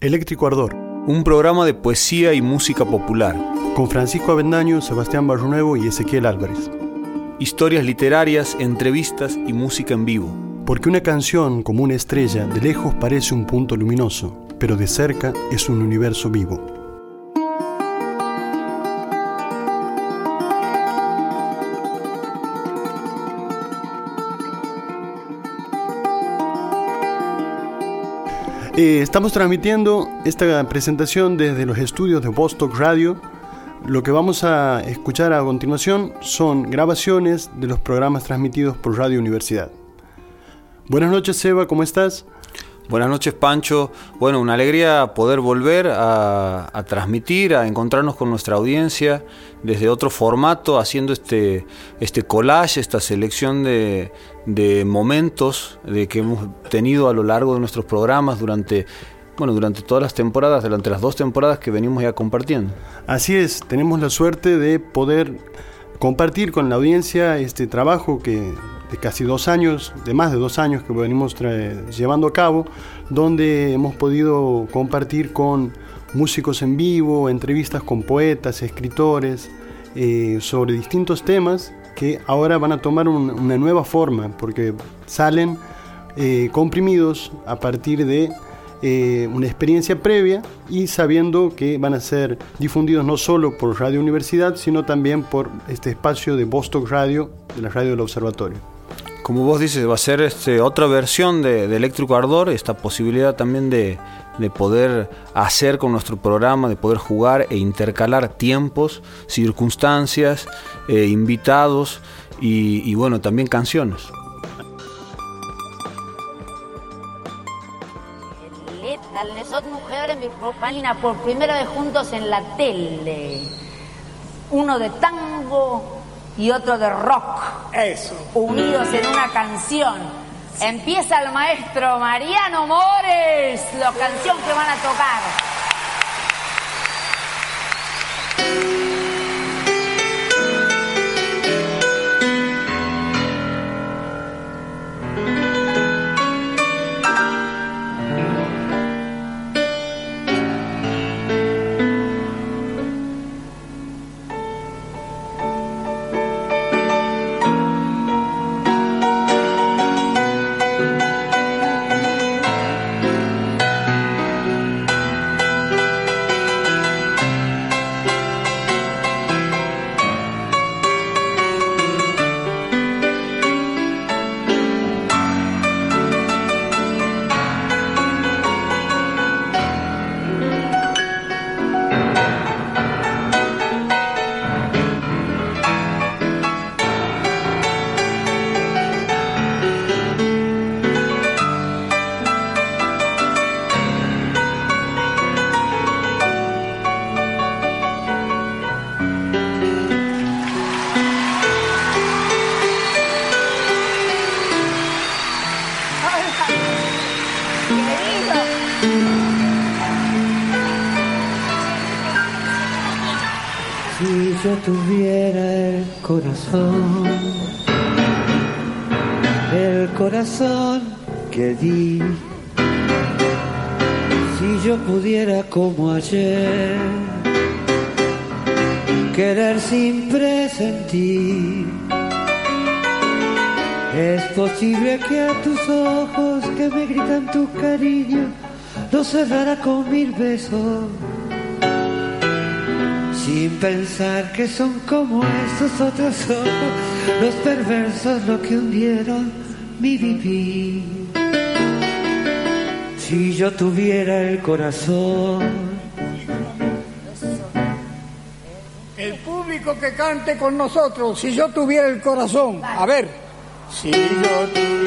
Eléctrico Ardor, un programa de poesía y música popular. Con Francisco Avendaño, Sebastián Barronuevo y Ezequiel Álvarez. Historias literarias, entrevistas y música en vivo. Porque una canción, como una estrella, de lejos parece un punto luminoso, pero de cerca es un universo vivo. Eh, estamos transmitiendo esta presentación desde los estudios de Vostok Radio. Lo que vamos a escuchar a continuación son grabaciones de los programas transmitidos por Radio Universidad. Buenas noches, Seba, ¿cómo estás? Buenas noches, Pancho. Bueno, una alegría poder volver a, transmitir, a encontrarnos con nuestra audiencia desde otro formato, haciendo este, este collage, esta selección de, momentos de que hemos tenido a lo largo de nuestros programas durante bueno, durante todas las temporadas, durante las dos temporadas que venimos ya compartiendo. Así es, tenemos la suerte de poder compartir con la audiencia este trabajo que de casi dos años, de más de dos años que venimos llevando a cabo, donde hemos podido compartir con músicos en vivo, entrevistas con poetas, escritores, eh, sobre distintos temas que ahora van a tomar una nueva forma, porque salen eh, comprimidos a partir de eh, una experiencia previa y sabiendo que van a ser difundidos no solo por Radio Universidad, sino también por este espacio de Bostock Radio, de la radio del observatorio como vos dices, va a ser este, otra versión de, Eléctrico Ardor, esta posibilidad también de, poder hacer con nuestro programa, de poder jugar e intercalar tiempos, circunstancias, eh, invitados y, bueno, también canciones. por primera vez juntos en la tele. Uno de tango, y otro de rock. Eso. Unidos en una canción. Empieza el maestro Mariano Mores, la canción que van a tocar. Tus ojos que me gritan tu cariño los cerrara con mil besos sin pensar que son como estos otros ojos, los perversos lo que hundieron mi vivir. Si yo tuviera el corazón. El público que cante con nosotros, si yo tuviera el corazón. A ver, si yo tuviera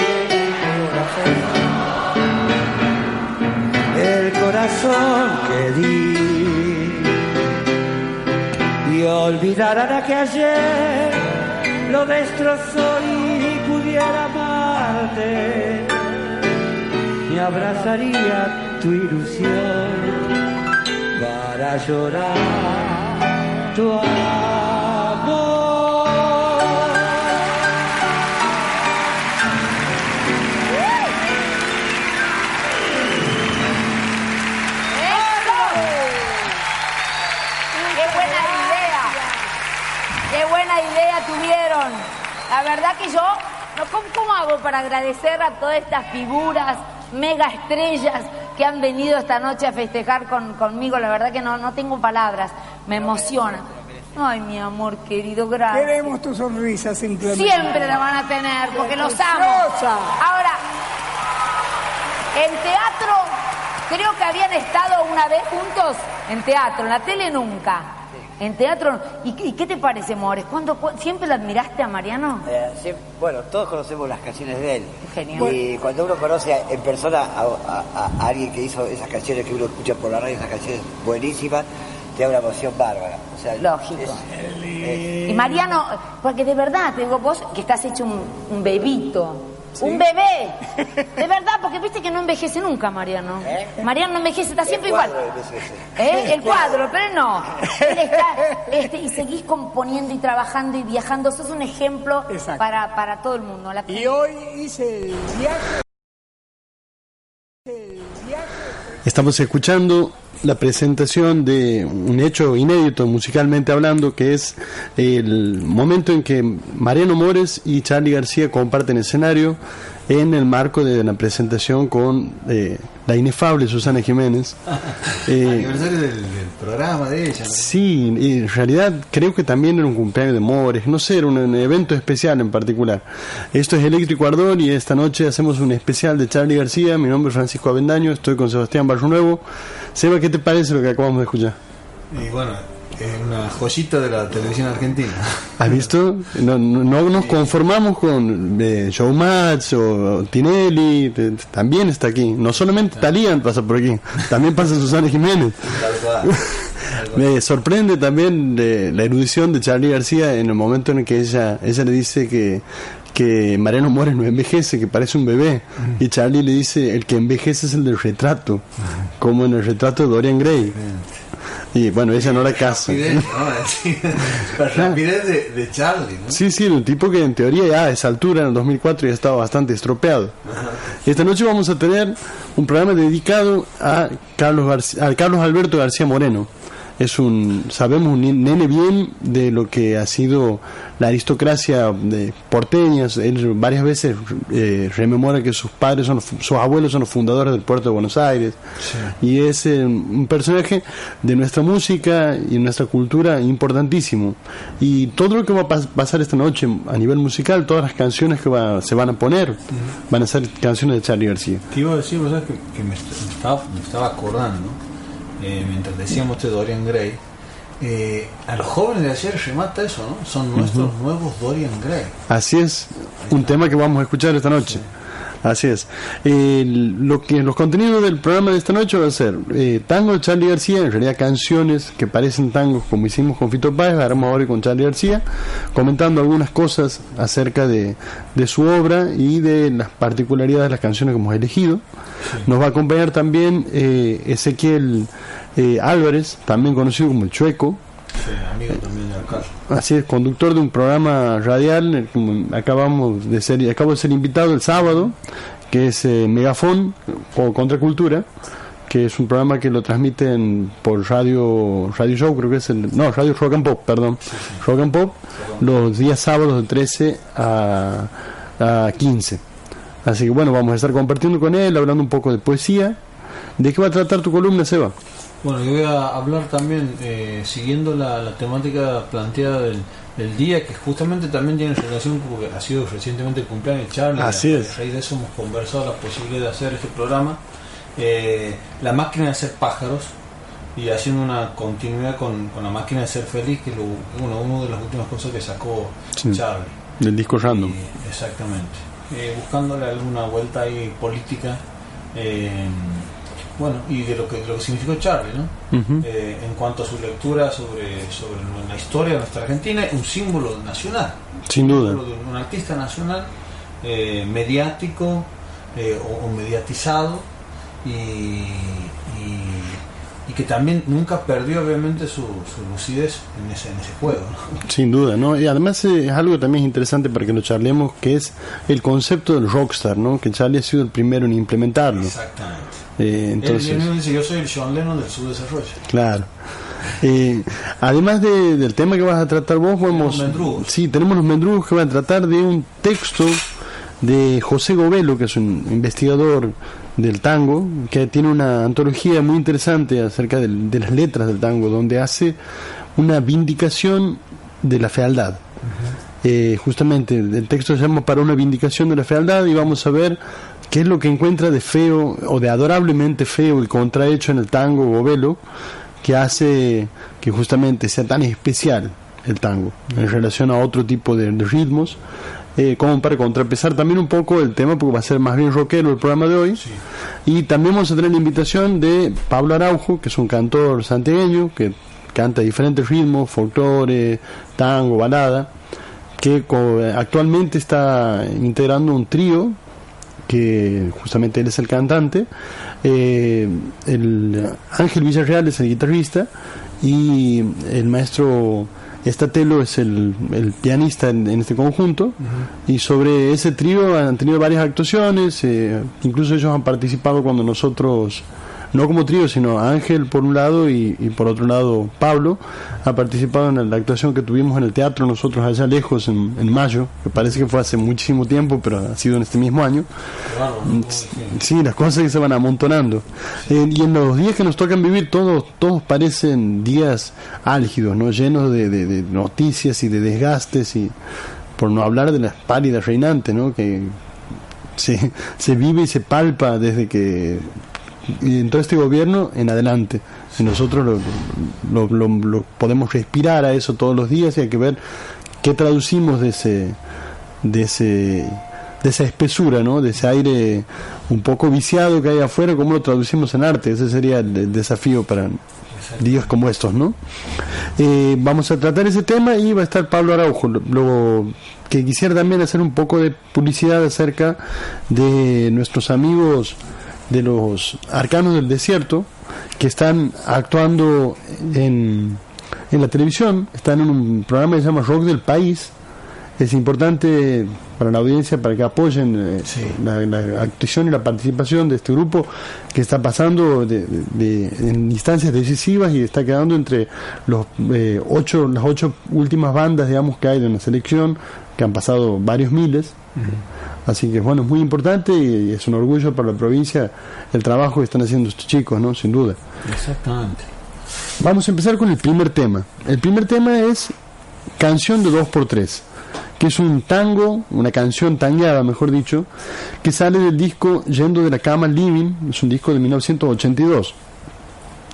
el corazón. Que di y olvidara que ayer lo destrozó y pudiera amarte, me abrazaría tu ilusión para llorar tu amor. ¿Cómo, cómo hago para agradecer a todas estas figuras, mega estrellas que han venido esta noche a festejar con- conmigo? La verdad que no, no tengo palabras, me emociona. Ay, mi amor querido, gracias. Queremos tu sonrisa simplemente. Siempre la van a tener, porque los amo. Ahora, en teatro, creo que habían estado una vez juntos en teatro, en la tele nunca. En teatro, ¿y, y qué te parece, Mores? ¿Cuándo, cu- ¿Siempre lo admiraste a Mariano? Eh, bueno, todos conocemos las canciones de él. Genial. Y cuando uno conoce a- en persona a, a- a alguien que hizo esas canciones que uno escucha por la radio, esas canciones buenísimas, te da una emoción bárbara. O sea, Lógico. es- es- Y Mariano, porque de verdad, te digo vos que estás hecho un, un bebito. Un bebé. De verdad, porque viste que no envejece nunca, Mariano. ¿Eh? Mariano no envejece, está siempre el igual. ¿Eh? El cuadro, pero no. Él está, este, y seguís componiendo y trabajando y viajando. Sos un ejemplo para, para todo el mundo. La- Y hoy hice el viaje. El viaje. Estamos escuchando la presentación de un hecho inédito musicalmente hablando, que es el momento en que Mariano Mores y Charlie García comparten escenario en el marco de la presentación con eh, la inefable Susana Jiménez. Eh, Aniversario del, del programa de ella. ¿no? Sí, y en realidad creo que también era un cumpleaños de Mores, no sé, era un, un evento especial en particular. Esto es Eléctrico Ardor y esta noche hacemos un especial de Charlie García. Mi nombre es Francisco Avendaño, estoy con Sebastián Barrio Nuevo. Seba, ¿qué te parece lo que acabamos de escuchar? Y bueno, es una joyita de la televisión argentina. ¿Has visto? No, no, no nos conformamos con eh, Showmatch o Tinelli, también está aquí. No solamente Talía pasa por aquí, también pasa Susana Jiménez. Me sorprende también eh, la erudición de Charlie García en el momento en que ella, ella le dice que, que Mariano Mores no envejece, que parece un bebé. Y Charlie le dice, el que envejece es el del retrato, como en el retrato de Dorian Gray. Y bueno, ella no la casa. Rapidez, ¿no? Sí, La rapidez de, de Charlie, ¿no? Sí, sí, un tipo que en teoría ya a esa altura, en el 2004, ya estaba bastante estropeado. Esta noche vamos a tener un programa dedicado a Carlos, García- a Carlos Alberto García Moreno. Es un, sabemos, un nene bien de lo que ha sido la aristocracia de porteñas. Él varias veces eh, rememora que sus padres, son sus abuelos son los fundadores del puerto de Buenos Aires. Y es eh, un personaje de nuestra música y nuestra cultura importantísimo. Y todo lo que va a pas- pasar esta noche a nivel musical, todas las canciones que va- se van a poner, van a ser canciones de Charlie García. Te iba a decir, vos sabés que, que me, me estaba, me estaba acordando, eh, mientras decíamos este Dorian Gray, eh, a los jóvenes de ayer remata eso, ¿no? Son nuestros nuevos Dorian Gray. Así es, un tema que vamos a escuchar esta noche. Así es. Eh, lo que los contenidos del programa de esta noche va a ser eh, tango de Charlie García, en realidad canciones que parecen tangos como hicimos con Fito Páez, haremos ahora con Charlie García, comentando algunas cosas acerca de, de su obra y de las particularidades de las canciones que hemos elegido. Nos va a acompañar también eh, Ezequiel eh, Álvarez, también conocido como el Chueco, Sí, amigo también. Así es, conductor de un programa radial, acabamos de ser, acabo de ser invitado el sábado, que es eh, Megafón o Contracultura, que es un programa que lo transmiten por radio, radio show, creo que es el, no, radio Rock and Pop, perdón, Rock and Pop, los días sábados de 13 a, a 15. Así que bueno, vamos a estar compartiendo con él, hablando un poco de poesía. ¿De qué va a tratar tu columna, Seba? Bueno, yo voy a hablar también, eh, siguiendo la, la temática planteada del, del día, que justamente también tiene relación porque ha sido recientemente el cumpleaños de Charlie. Así a, es. A raíz de eso hemos conversado la posibilidad de hacer este programa. Eh, la máquina de ser pájaros y haciendo una continuidad con, con la máquina de ser feliz, que es uno, uno de las últimas cosas que sacó Sí. Charlie. Del disco random. Y- exactamente. Eh, buscándole alguna vuelta ahí política. eh, bueno, y de lo que, de lo que significó Charlie, ¿no? Eh, en cuanto a su lectura sobre, sobre la historia de nuestra Argentina, un símbolo nacional. Sin duda. Un, de un artista nacional, eh, mediático eh, o, o mediatizado y, y- y que también nunca perdió obviamente su, su lucidez en ese, en ese juego. ¿no? Sin duda, ¿no? Y además eh, es algo también interesante para que lo charlemos, que es el concepto del rockstar, ¿no? Que Charlie ha sido el primero en implementarlo. Exactamente. Eh, entonces, mismo dice, yo soy el John Lennon del subdesarrollo. claro. Eh, además de- del tema que vas a tratar vos, mendrugos. sí, tenemos los mendrugos que van a tratar de un texto de José Govelo, que es un investigador del tango, que tiene una antología muy interesante acerca de, las letras del tango, donde hace una vindicación de la fealdad. Eh, justamente el texto se llama Para una vindicación de la fealdad y vamos a ver qué es lo que encuentra de feo o de adorablemente feo y contrahecho en el tango Govelo que hace que justamente sea tan especial el tango en relación a otro tipo de, de ritmos eh, como para contrapesar también un poco el tema porque va a ser más bien rockero el programa de hoy. Y también vamos a tener la invitación de Pablo Araujo que es un cantor santiagueño que canta diferentes ritmos folclore, tango, balada que actualmente está integrando un trío que justamente él es el cantante, eh, el Ángel Villarreal es el guitarrista y el maestro Estatelo es el, el pianista en, en este conjunto. Y sobre ese trío han tenido varias actuaciones, eh, incluso ellos han participado cuando nosotros no como trío, sino Ángel por un lado y, y por otro lado Pablo ha participado en la actuación que tuvimos en el teatro nosotros allá lejos en, en mayo, que parece que fue hace muchísimo tiempo, pero ha sido en este mismo año. Sí, las cosas que se van amontonando. Eh, y en los días que nos tocan vivir, todos, todos parecen días álgidos, ¿no? llenos de, de- de noticias y de desgastes, y por no hablar de las pálidas reinantes, ¿no? que se, se vive y se palpa desde que entró este gobierno en adelante. Y nosotros lo, lo- lo- lo podemos respirar a eso todos los días y hay que ver qué traducimos de ese de ese de esa espesura, ¿no? De ese aire un poco viciado que hay afuera, cómo lo traducimos en arte. Ese sería el, desafío para días como estos, ¿no? Eh, vamos a tratar ese tema y va a estar Pablo Araujo. Lo que quisiera también hacer un poco de publicidad acerca de nuestros amigos de los arcanos del desierto que están actuando en, en la televisión, están en un programa que se llama Rock del País. Es importante para la audiencia para que apoyen eh, la, la actuación y la participación de este grupo que está pasando de, de- de- en instancias decisivas y está quedando entre los eh, ocho las ocho últimas bandas digamos que hay de una selección que han pasado varios miles Así que bueno, es muy importante y es un orgullo para la provincia el trabajo que están haciendo estos chicos, ¿no? Sin duda. Exactamente. Vamos a empezar con el primer tema. El primer tema es Canción de 2x3, que es un tango, una canción tangueada, mejor dicho, que sale del disco Yendo de la Cama Living, es un disco de 1982.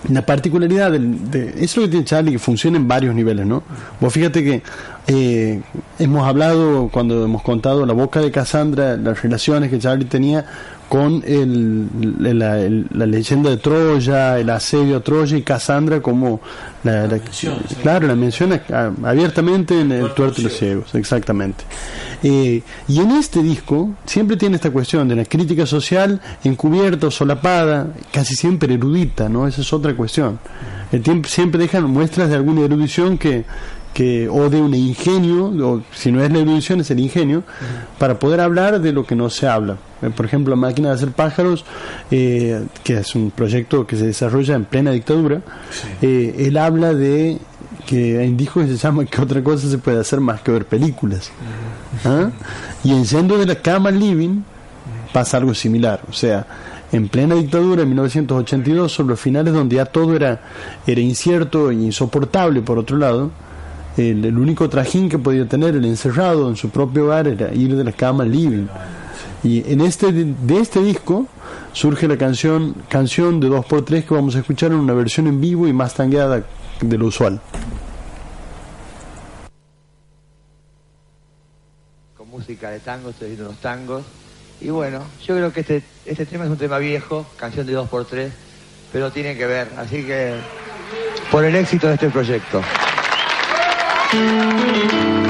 La particularidad del- de, eso que tiene Charlie, que funciona en varios niveles, ¿no? Vos fíjate que eh, hemos hablado, cuando hemos contado la boca de Cassandra, las relaciones que Charlie tenía con el, la, el- la leyenda de Troya, el asedio a Troya y Cassandra como la, la- mención, sí. claro, la menciona ah, abiertamente en el Tuerto de los Ciegos, exactamente. Eh, y en este disco siempre tiene esta cuestión de la crítica social encubierta o solapada, casi siempre erudita, ¿no? Esa es otra cuestión. El tiempo siempre dejan muestras de alguna erudición que, que o de un ingenio, o si no es la erudición es el ingenio, para poder hablar de lo que no se habla. Eh, Por ejemplo, la máquina de hacer pájaros, eh, que es un proyecto que se desarrolla en plena dictadura, eh, él habla de que en discos que se llama que otra cosa se puede hacer más que ver películas. ¿Ah? Y en Yendo de la Cama Living pasa algo similar. O sea, en plena dictadura, en 1982, sobre los finales donde ya todo era, era incierto e insoportable, por otro lado, el, único trajín que podía tener el encerrado en su propio hogar era ir de la cama living. Y en este, de este disco surge la canción canción de 2x3 que vamos a escuchar en una versión en vivo y más tangueada de lo usual. con música de tango, estoy viendo unos tangos. Y bueno, yo creo que este, este tema es un tema viejo, canción de 2x3, pero tiene que ver. Así que, por el éxito de este proyecto. No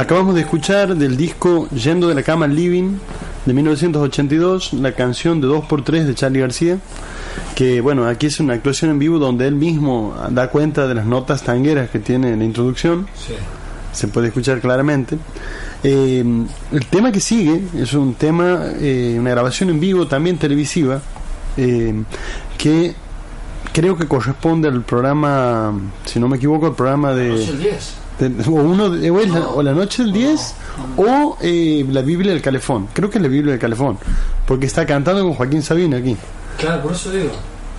Acabamos de escuchar del disco Yendo de la cama al living de 1982 la canción de 2x3 de Charlie García que bueno aquí es una actuación en vivo donde él mismo da cuenta de las notas tangueras que tiene en la introducción Sí. se puede escuchar claramente Eh, el tema que sigue es un tema eh, una grabación en vivo también televisiva eh, que creo que corresponde al programa si no me equivoco al programa de Noche del 10. de- o, uno de- o la, o la noche del 10 o eh, la Biblia del Calefón. Creo que es la Biblia del Calefón. Porque está cantando con Joaquín Sabina aquí. Claro, por eso digo.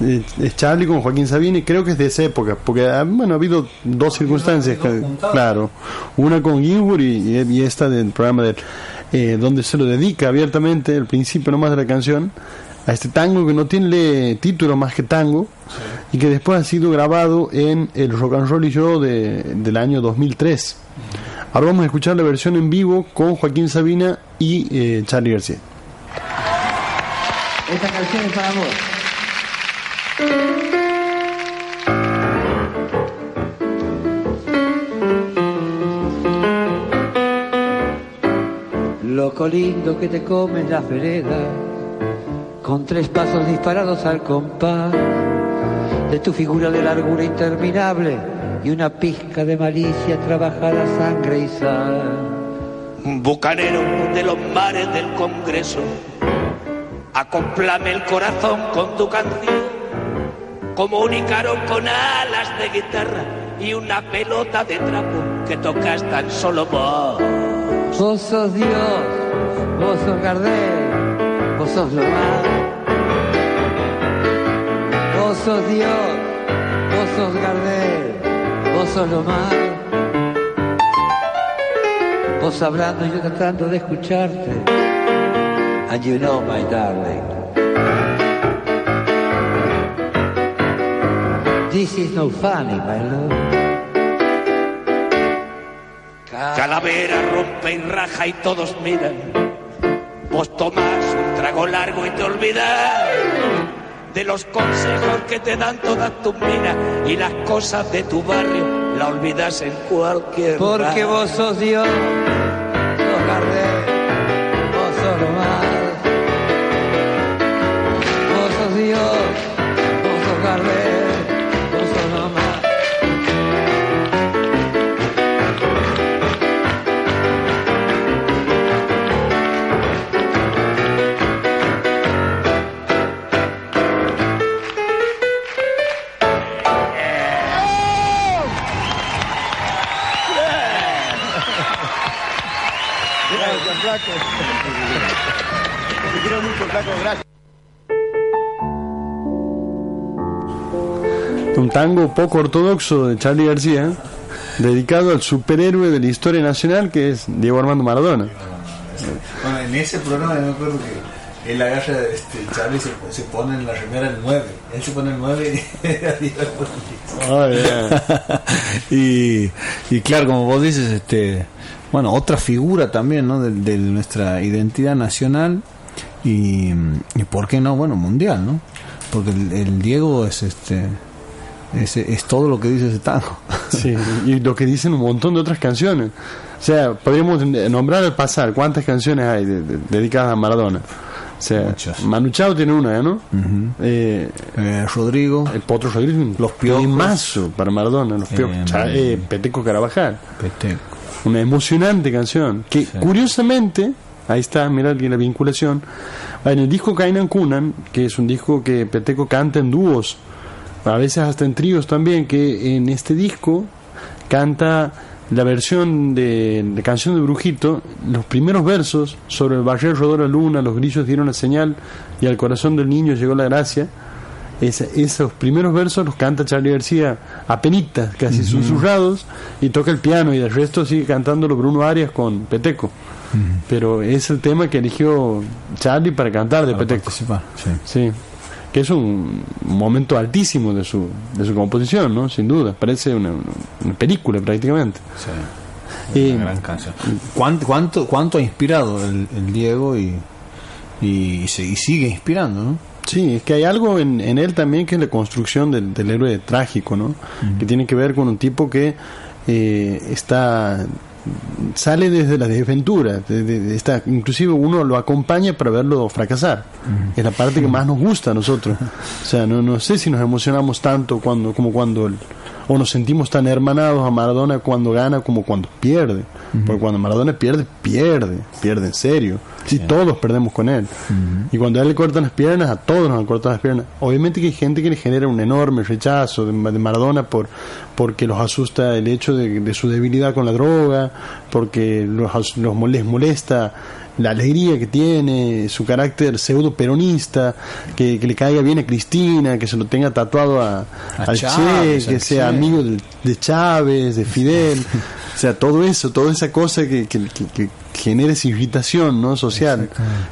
Eh, Es Charlie con Joaquín Sabina y creo que es de esa época. Porque ah, bueno, ha habido dos circunstancias. dos claro. Una con Ginsburg y, esta del programa de eh, donde se lo dedica abiertamente, el principio nomás de la canción, a este tango que no tiene título más que tango y que después ha sido grabado en el Rock and Roll y Yo de, del año 2003. Ahora vamos a escuchar la versión en vivo con Joaquín Sabina y eh, Charlie García. Esta canción es para vos. Loco lindo que te comes la vereda, con tres pasos disparados al compás, de tu figura de largura interminable y una pizca de malicia trabajada sangre y sal. bucanero de los mares del Congreso, Acoplame el corazón con tu canción, como un ícaro con alas de guitarra y una pelota de trapo que tocas tan solo vos. Vos sos Dios, vos sos Gardel, vos sos lo más. Vos sos Dios, vos sos Gardel, vos sos lo más. Vos hablando y yo tratando de escucharte. And you know, my darling. This is no funny, my love. Calavera rompe y raja y todos miran. Vos tomás un trago largo y te olvidas de los consejos que te dan todas tus minas y las cosas de tu barrio la olvidas en cualquier Porque bar. vos sos Dios, sos tango poco ortodoxo de Charlie García, dedicado al superhéroe de la historia nacional que es Diego Armando Maradona. Bueno, en ese programa yo me acuerdo que él agarra, este, Charlie se, se pone en la remera el 9. Él se pone el 9 y y, y claro, como vos dices, este, bueno, otra figura también, ¿no? De, de nuestra identidad nacional y, y por qué no, bueno, mundial, ¿no? Porque el, el Diego es este es, es todo lo que dice ese tango. Sí, y lo que dicen un montón de otras canciones. O sea, podríamos nombrar al pasar cuántas canciones hay de- de- dedicadas a Maradona. O sea, Manu Chao tiene una, ¿no? Eh, Rodrigo. El Potro Rodrigo. Los Piojos. para Maradona. Los Piojos. Eh, eh, Peteco Carabajal. Peteco. Una emocionante canción. Que curiosamente, ahí está, aquí la vinculación. En el disco Kainan Kunan, que es un disco que Peteco canta en dúos, a veces hasta en tríos también, que en este disco canta la versión de, de Canción de Brujito, los primeros versos sobre el barrio rodó la luna, los grillos dieron la señal y al corazón del niño llegó la gracia. Esa- esos primeros versos los canta Charlie García a penitas, casi susurrados, y toca el piano y el resto sigue cantándolo Bruno Arias con Peteco. Pero es el tema que eligió Charlie para cantar de Peteco. Sí. Que es un momento altísimo de su, de su composición, ¿no? Sin duda. Parece una, una película prácticamente. Eh, Una gran canción. ¿Cuánto, cuánto, cuánto ha inspirado el, el Diego y, y, se- y sigue inspirando, ¿no? Sí, es que hay algo en, en él también que es la construcción del, del héroe trágico, ¿no? Que tiene que ver con un tipo que eh, está sale desde la desventura, de- de- de esta, inclusive uno lo acompaña para verlo fracasar. Es la parte que más nos gusta a nosotros. O sea, no, no sé si nos emocionamos tanto cuando como cuando o nos sentimos tan hermanados a Maradona cuando gana como cuando pierde. Porque cuando Maradona pierde, pierde, pierde en serio. Sí, todos perdemos con él. Y cuando a él le cortan las piernas, a todos nos han cortado las piernas. Obviamente que hay gente que le genera un enorme rechazo de, de Maradona por porque los asusta el hecho de, de su debilidad con la droga, porque los, los les molesta la alegría que tiene, su carácter pseudo peronista, que, que le caiga bien a Cristina, que se lo tenga tatuado a, A al Chávez, Che, que sea Che. amigo de, de Chávez, de Fidel, sea, todo eso, toda esa cosa que, que, que- que genera esa irritación no social,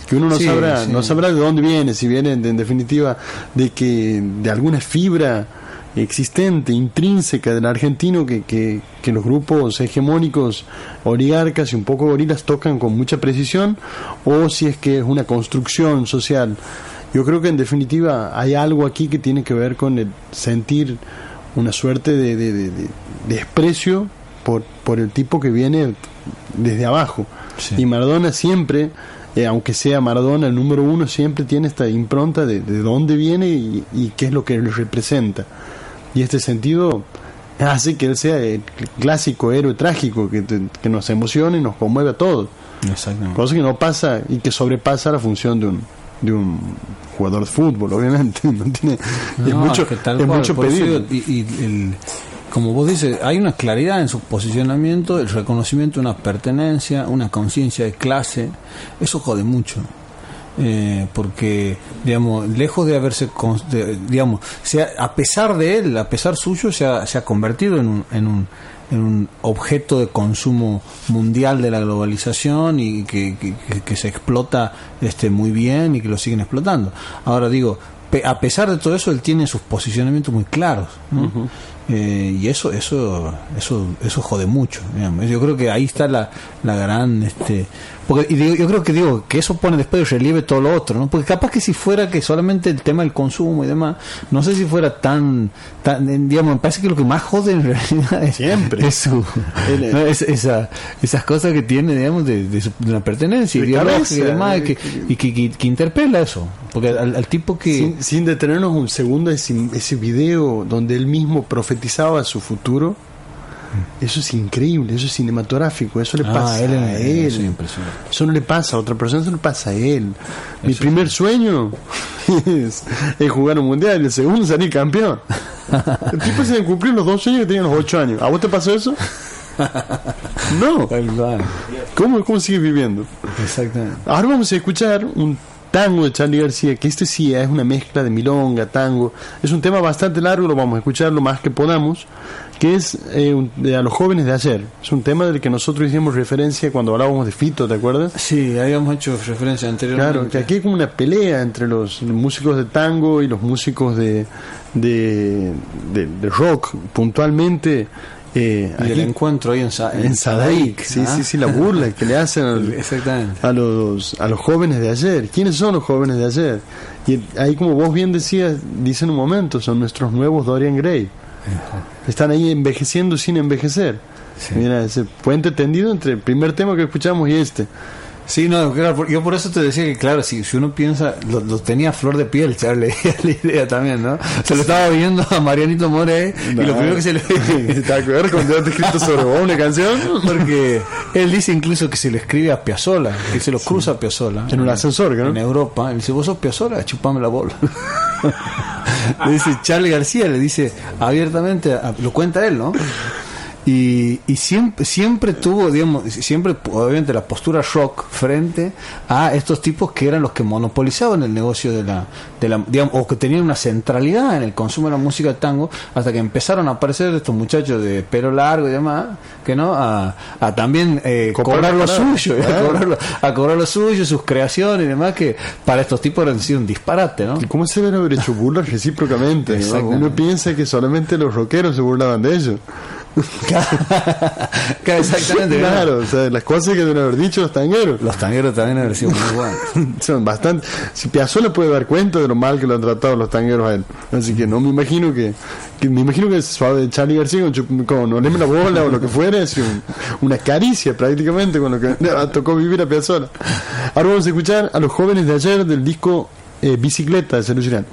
que uno no Sí, sabrá, sí. no sabrá de dónde viene, si viene en definitiva de que de alguna fibra existente, intrínseca del argentino que, que, que los grupos hegemónicos, oligarcas y un poco gorilas tocan con mucha precisión, o si es que es una construcción social. Yo creo que en definitiva hay algo aquí que tiene que ver con el sentir una suerte de- de- de desprecio por, por el tipo que viene desde abajo. Y Maradona siempre, eh, aunque sea Maradona el número uno, siempre tiene esta impronta de, de dónde viene y, y qué es lo que él representa. Y este sentido hace que él sea el clásico héroe trágico que, que nos emociona y nos conmueve a todos. Exactamente. Cosa que no pasa y que sobrepasa la función de un, de un jugador de fútbol, obviamente. No tiene, es No, mucho, que tal es mucho pedir. y, y el- como vos dices, hay una claridad en su posicionamiento, el reconocimiento de una pertenencia, una conciencia de clase, eso jode mucho. Eh, porque, digamos, lejos de haberse, de- digamos, se a pesar de él, a pesar suyo, se ha, se ha convertido en un, en un en un objeto de consumo mundial de la globalización y que, que- se explota este muy bien y que lo siguen explotando. Ahora digo, a pesar de todo eso, él tiene sus posicionamientos muy claros. Eh, y eso eso eso eso jode mucho digamos. yo creo que ahí está la, la gran este porque y digo- yo creo que digo que eso pone después de relieve todo lo otro no porque capaz que si fuera que solamente el tema del consumo y demás no sé si fuera tan tan digamos me parece que lo que más jode en realidad es Siempre. es su- El- ¿no? Es- esa, esas cosas que tiene digamos de, de, su- de una pertenencia De ideológica y demás y que, y que, que- que interpela eso porque al, al tipo que Sin, sin detenernos un segundo, ese, ese video donde él mismo profetizaba su futuro, eso es increíble, eso es cinematográfico, eso le Ah, pasa él a él. eso es impresionante. Eso no le pasa a otra persona, eso le pasa a él. Mi primer sueño es, es jugar un mundial y el segundo salir campeón. El tipo se le cumplió los dos sueños que tenía los ocho años. ¿A vos te pasó eso? No. ¿Cómo, cómo sigues viviendo? exactamente Ahora vamos a escuchar un tango de Charlie García, que este sí es una mezcla de milonga, tango. Es un tema bastante largo, lo vamos a escuchar lo más que podamos, que es eh, un- de a los jóvenes de ayer. Es un tema del que nosotros hicimos referencia cuando hablábamos de Fito, ¿te acuerdas? Sí, habíamos hecho referencia anteriormente. Claro, que aquí hay como una pelea entre los músicos de tango y los músicos de, de, de- de rock, puntualmente. Eh, Y el encuentro ahí en, Sa en Sadaic, sí, ¿ah? sí, sí, la burla que le hacen al- Exactamente. a los, a los jóvenes de ayer. ¿Quiénes son los jóvenes de ayer? Y ahí, como vos bien decías, dice en un momento, son nuestros nuevos Dorian Gray. Están ahí envejeciendo sin envejecer. Mira, ese puente tendido entre el primer tema que escuchamos y este. Sí, no, claro, yo por eso te decía que, claro, si, si uno piensa, lo, lo tenía flor de piel, Charlie, la idea también, ¿no? Se lo estaba viendo a Marianito More y lo primero que se le ¿Te acuerdas cuando te escrito sobre vos una canción? Porque él dice incluso que se le escribe a Piazzola, que se lo cruza a Piazzola. En un ascensor, ¿no? En Europa. Él dice, vos sos Piazzola, chupame la bola. le dice Charlie García, le dice abiertamente, lo cuenta él, ¿no? Y, y siempre, siempre tuvo, digamos, siempre obviamente la postura rock frente a estos tipos que eran los que monopolizaban el negocio de la, de la digamos, o que tenían una centralidad en el consumo de la música de tango, hasta que empezaron a aparecer estos muchachos de pelo largo y demás, que no, a, a también eh, Copar cobrar lo suyo, a cobrar lo- a cobrar lo suyo, sus creaciones y demás, que para estos tipos han sido un disparate, ¿no? ¿Y cómo se deben haber hecho burlas recíprocamente? ¿no? Uno piensa que solamente los rockeros se burlaban de ellos. Claro, Exactamente. Claro, o sea, las cosas que deben haber dicho los tangueros. Los tangueros también han sido muy buenos. Son bastante. Si Piazzolla puede dar cuenta de lo mal que lo han tratado los tangueros a él. Así que no me imagino que. que me imagino que suave Charlie García con, con Oleme la bola o lo que fuera es un- una caricia prácticamente con lo que tocó vivir a Piazzolla. Ahora vamos a escuchar a los jóvenes de ayer del disco eh, Bicicleta de Sergio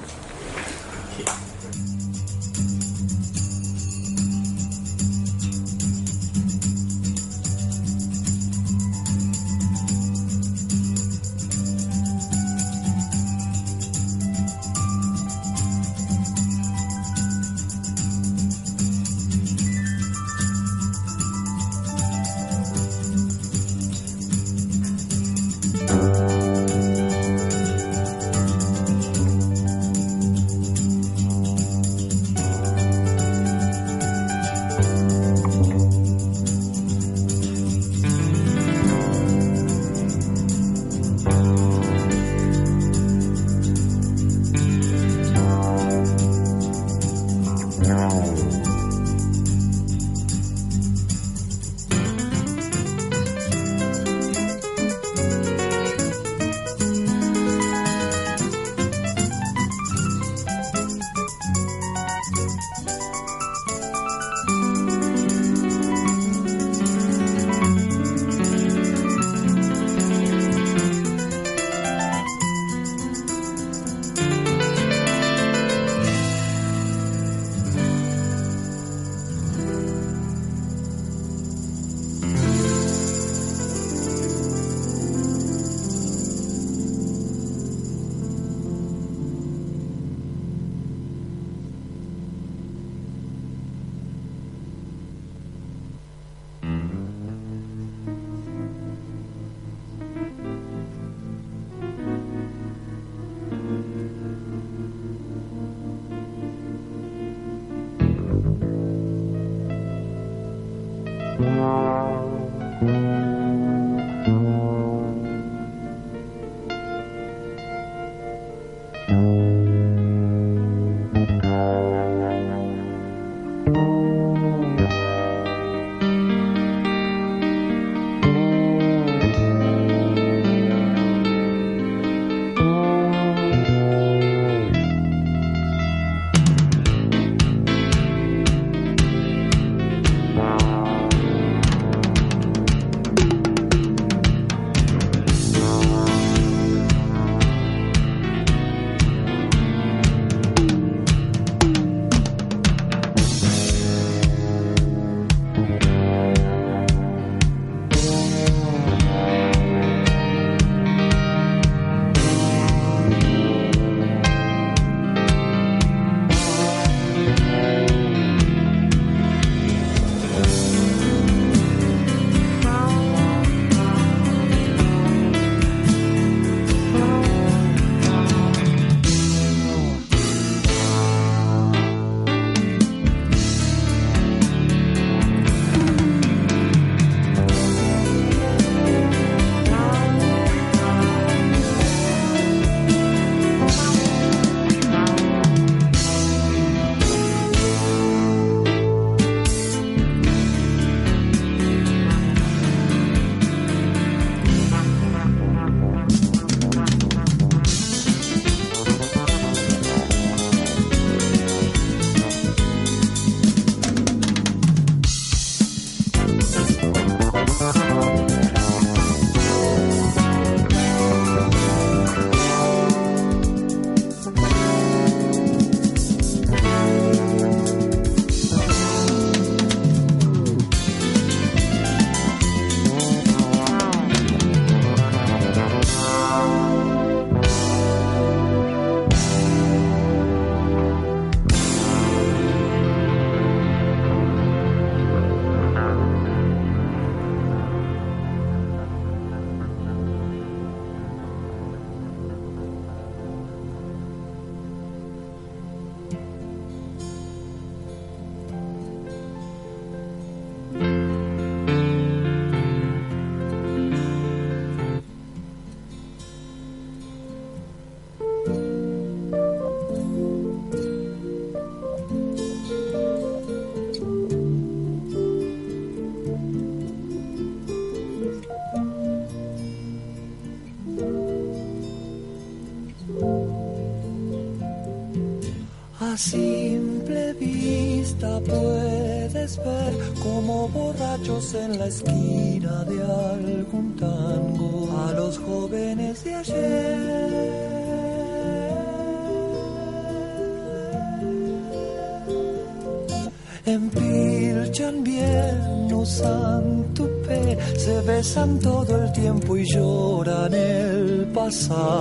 A simple vista puedes ver como borrachos en la esquina de algún tango a los jóvenes de ayer. Empilchan bien, usan tupé, se besan todo el tiempo y lloran el pasado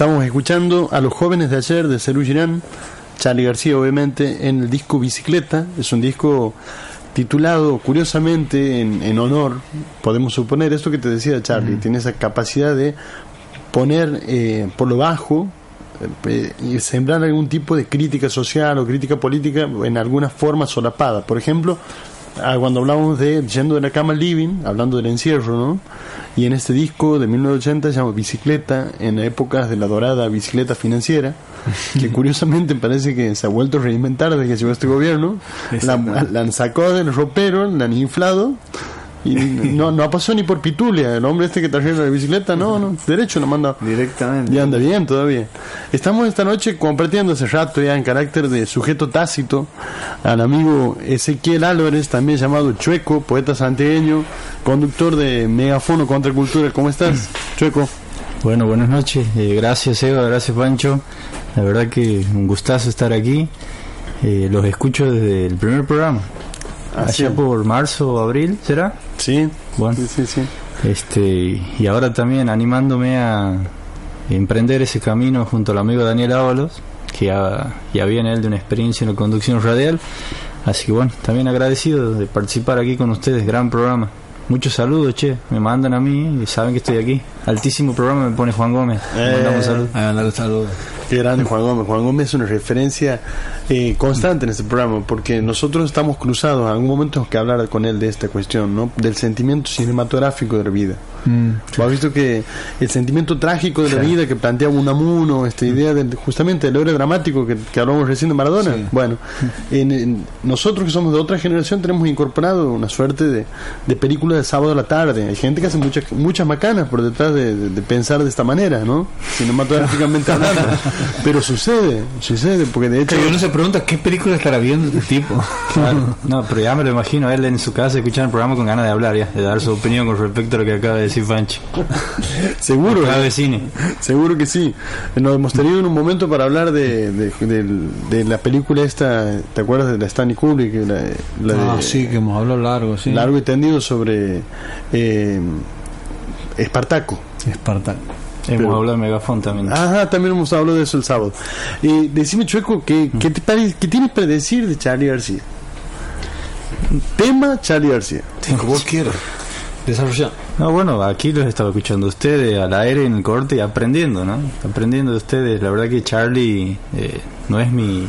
Estamos escuchando a los jóvenes de ayer de Cerú Girán, Charlie García obviamente, en el disco Bicicleta. Es un disco titulado curiosamente en, en honor, podemos suponer, esto que te decía Charlie, tiene esa capacidad de poner eh, por lo bajo eh, y sembrar algún tipo de crítica social o crítica política en alguna forma solapada. Por ejemplo, ah, cuando hablamos de Yendo de la cama al living, hablando del encierro, ¿no? Y en este disco de 1980 se llama Bicicleta, en épocas de la dorada bicicleta financiera, que curiosamente parece que se ha vuelto a reinventar desde que llegó este gobierno. La, la han sacado del ropero, la han inflado. Y no, no pasó ni por pitulia. El hombre este que trajeron la bicicleta, no, no, derecho lo manda. Directamente. Y anda bien todavía. Estamos esta noche compartiendo hace rato ya en carácter de sujeto tácito al amigo Ezequiel Álvarez, también llamado Chueco, poeta santiagueño, conductor de Megafono Contra Cultura. ¿Cómo estás, Chueco? Bueno, buenas noches. Eh, gracias, Eva. Gracias, Pancho. La verdad que un gustazo estar aquí. Eh, los escucho desde el primer programa. Así Allá por marzo o abril, ¿será? Sí, Bueno, sí, sí, sí. este, y ahora también animándome a emprender ese camino junto al amigo Daniel Ábalos, que ya, ya viene él de una experiencia en la conducción radial. Así que bueno, también agradecido de participar aquí con ustedes, gran programa. Muchos saludos, che, me mandan a mí y saben que estoy aquí. Altísimo programa me pone Juan Gómez. Eh. Mandamos saludos. A ganar un saludo. Qué grande Juan Gómez. Juan Gómez es una referencia eh, constante en este programa porque nosotros estamos cruzados. En algún momento tenemos que hablar con él de esta cuestión, ¿no? Del sentimiento cinematográfico de la vida. ¿Vos has visto que el sentimiento trágico de la vida que plantea Unamuno, esta idea de, justamente del héroe dramático que, que hablamos recién de Maradona? Sí. Bueno, en, en- nosotros que somos de otra generación tenemos incorporado una suerte de, de película de sábado a la tarde. Hay gente que hace muchas muchas macanas por detrás de, de- de pensar de esta manera, ¿no? Cinematográficamente hablando. Pero sucede, sucede, porque de hecho... Que uno se pregunta qué película estará viendo este tipo. Claro. No, pero ya me lo imagino, él en su casa escuchando el programa con ganas de hablar ya, de dar su opinión con respecto a lo que acaba de decir Pancho. Seguro, ¿eh? de cine. Seguro que sí. Nos hemos tenido en un momento para hablar de, de, la película esta, ¿te acuerdas de la Stanley Kubrick? La, la ah, de- sí, que hemos hablado largo, sí. Largo y tendido sobre eh, Espartaco. Espartaco. Hemos Pero- hablado de Megafon también. Ajá, también hemos hablado de eso el sábado. Y decime, Chueco, ¿qué, qué, te pare- qué tienes para decir de Charlie García? Tema Charlie García. Como vos quieras. No, bueno, aquí los estaba escuchando a ustedes al aire en el corte y aprendiendo, ¿no? Aprendiendo de ustedes. La verdad que Charlie eh, no es mi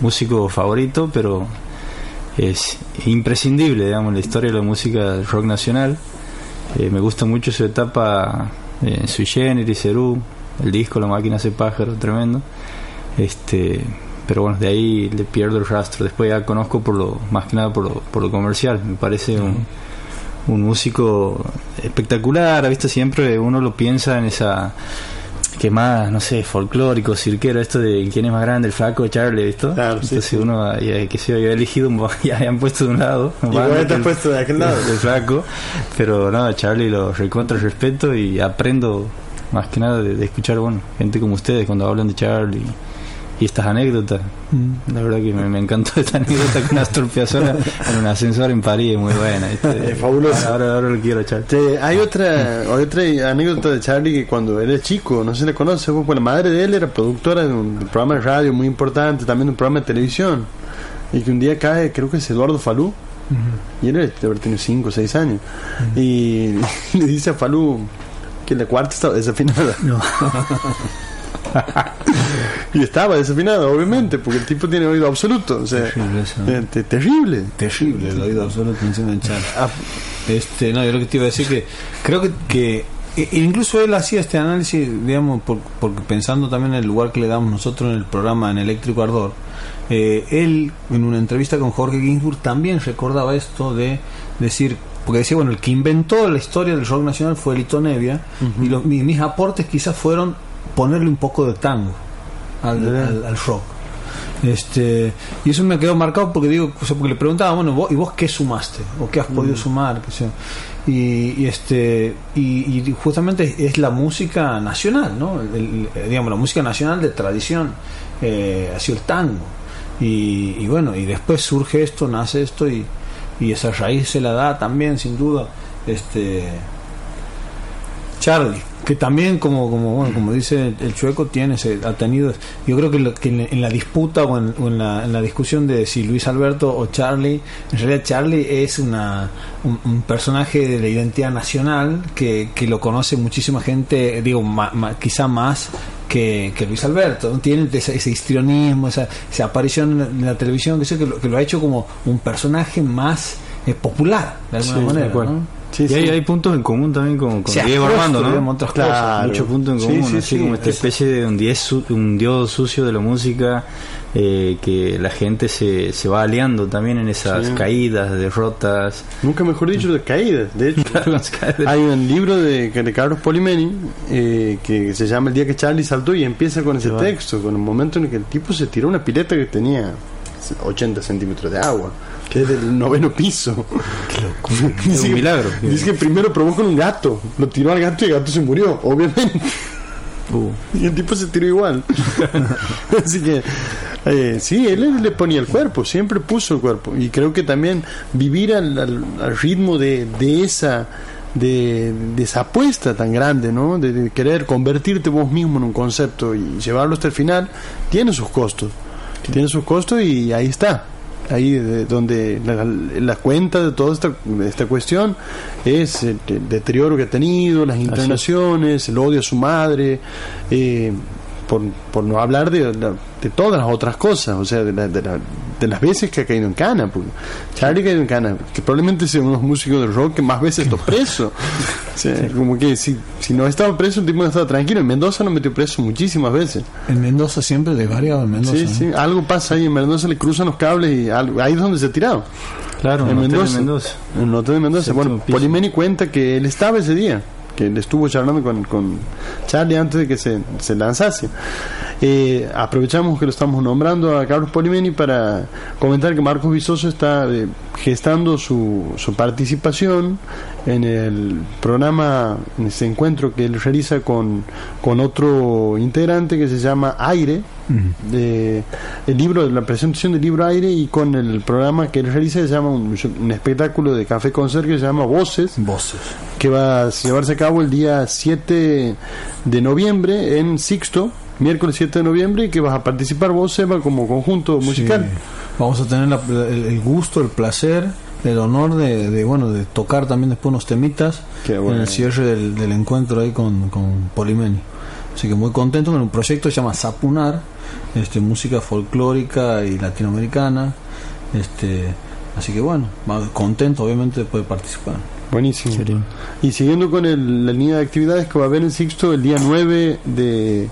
músico favorito, pero es imprescindible, digamos, en la historia de la música rock nacional. Eh, me gusta mucho su etapa eh, en Sui Generis, Cerú, el disco La Máquina hace pájaro, tremendo. Este, pero bueno, de ahí le pierdo el rastro. Después ya conozco por lo más que nada por lo, por lo comercial. Me parece un, un músico espectacular. Ha visto siempre uno lo piensa en esa que más, no sé, folclórico, cirquero, esto de quién es más grande, el flaco, Charlie, ¿visto? Claro, Entonces sí. uno, ya, que se había elegido, un- ya habían puesto de un lado. Igual te has el- puesto de aquel lado. el flaco. Pero nada, Charlie lo recontra respeto y aprendo más que nada de, de escuchar, bueno, gente como ustedes cuando hablan de Charlie y estas anécdotas. La verdad que me, me encantó esta anécdota con Astor Piazzolla en un ascensor en París, muy buena. ¿viste? Es fabuloso. Ahora, ahora lo quiero, Charlie. Te- hay otra hay otra anécdota de Charlie que cuando era chico, no se le conoce, pues la madre de él era productora de un programa de radio muy importante, también de un programa de televisión. Y que un día cae, creo que es Eduardo Falú, y él debe haber tenido 5 o 6 años. Y le dice a Falú que la cuarta estaba desafinada. y estaba desafinada, obviamente, porque el tipo tiene oído absoluto. O sea, Terrible eso. eh, te- terrible. Terrible el oído absoluto encima del chat. Ah, Este, no, yo lo que te iba a decir que creo que, que e- e incluso él hacía este análisis, digamos, por- porque pensando también en el lugar que le damos nosotros en el programa en Eléctrico Ardor, eh, él en una entrevista con Jorge Ginsburg también recordaba esto de decir, porque decía, bueno, el que inventó la historia del rock nacional fue Lito Nevia, y los- mi- mis aportes quizás fueron ponerle un poco de tango al, al- al rock. Este, y eso me quedó marcado porque digo, o sea, porque le preguntaba, bueno, ¿vos, ¿y vos qué sumaste? ¿O qué has podido sumar? sé yo? Y, y este y, y justamente es la música nacional, ¿no? El- el- digamos, la música nacional de tradición eh, ha sido el tango. Y, y bueno, y después surge esto, nace esto y, y esa raíz se la da también, sin duda, este Charlie, que también como como bueno, como dice el chueco tiene se, ha tenido yo creo que, lo- que en, la disputa o, en, o en la, en la discusión de si Luis Alberto o Charlie en realidad Charlie es una un, un personaje de la identidad nacional que, que lo conoce muchísima gente digo ma- ma- quizá más que, que Luis Alberto tiene ese, ese histrionismo esa, esa aparición en la televisión que, sé que, lo, que lo ha hecho como un personaje más eh, popular de alguna Sí, manera. ¿no? Sí, y sí. hay, hay puntos en común también con, con Diego Armando, ¿no? otras cosas. Claro. Muchos puntos en común, sí, así sí, como esta es- especie de un su- un dios sucio de la música eh, que la gente se, se va aliando también en esas caídas, derrotas. Nunca mejor dicho de caídas. De hecho, hay un libro de, de Carlos Polimeni eh, que se llama El día que Charlie saltó y empieza con ese texto, con el momento en el que el tipo se tiró una pileta que tenía 80 centímetros de agua, que es del noveno piso. Es un milagro. Dice que primero probó con un gato, lo tiró al gato y el gato se murió, obviamente. Uh, Y el tipo se tiró igual. Así que, eh, sí, él le ponía el cuerpo, siempre puso el cuerpo. Y creo que también vivir al, al- al ritmo de, de esa de, de esa apuesta tan grande, ¿no? De, de querer convertirte vos mismo en un concepto y llevarlo hasta el final, tiene sus costos. Tiene sus costos y ahí está. Ahí de- donde la, la cuenta de toda esta, esta cuestión es el, el deterioro que ha tenido, las internaciones, el odio a su madre, eh, por, por no hablar de, de, de todas las otras cosas, o sea, de, la- de la- de las veces que ha caído en cana. porque Charlie ha caído en cana, que probablemente sea uno de los músicos de rock que más veces está preso. O sea, como que si, si no estaba preso, el tipo no estaba tranquilo. En Mendoza lo metió preso muchísimas veces. En Mendoza siempre de variado en Mendoza. Sí, ¿no? sí, algo pasa ahí en Mendoza, le cruzan los cables y algo, ahí es donde se ha tirado. claro, en Mendoza. en Mendoza. En de Mendoza. Bueno. Polimeni cuenta que él estaba ese día, que él estuvo charlando con, con Charlie antes de que se, se lanzase. Eh, aprovechamos que lo estamos nombrando a Carlos Polimeni para comentar que Marcos Vizoso está eh, gestando su, su participación en el programa, en ese encuentro que él realiza con, con otro integrante que se llama Aire, de el libro, la presentación del libro Aire y con el programa que él realiza se llama un, un espectáculo de café concert que se llama Voces, Voces. que va a llevarse a cabo el día 7 de noviembre en Sixto, miércoles 7 de noviembre, y que vas a participar vos, Seba, como conjunto musical. Sí. Vamos a tener la- el, el gusto, el placer, el honor de, de, bueno de tocar también después unos temitas bueno. en el cierre del, del encuentro ahí con, con Polimeni. Así que muy contento con un proyecto que se llama Sapunar, este, música folclórica y latinoamericana. Este, así que bueno, contento obviamente de poder participar. Buenísimo. Y siguiendo con el- la línea de actividades que va a haber en Sixto el día 9 de,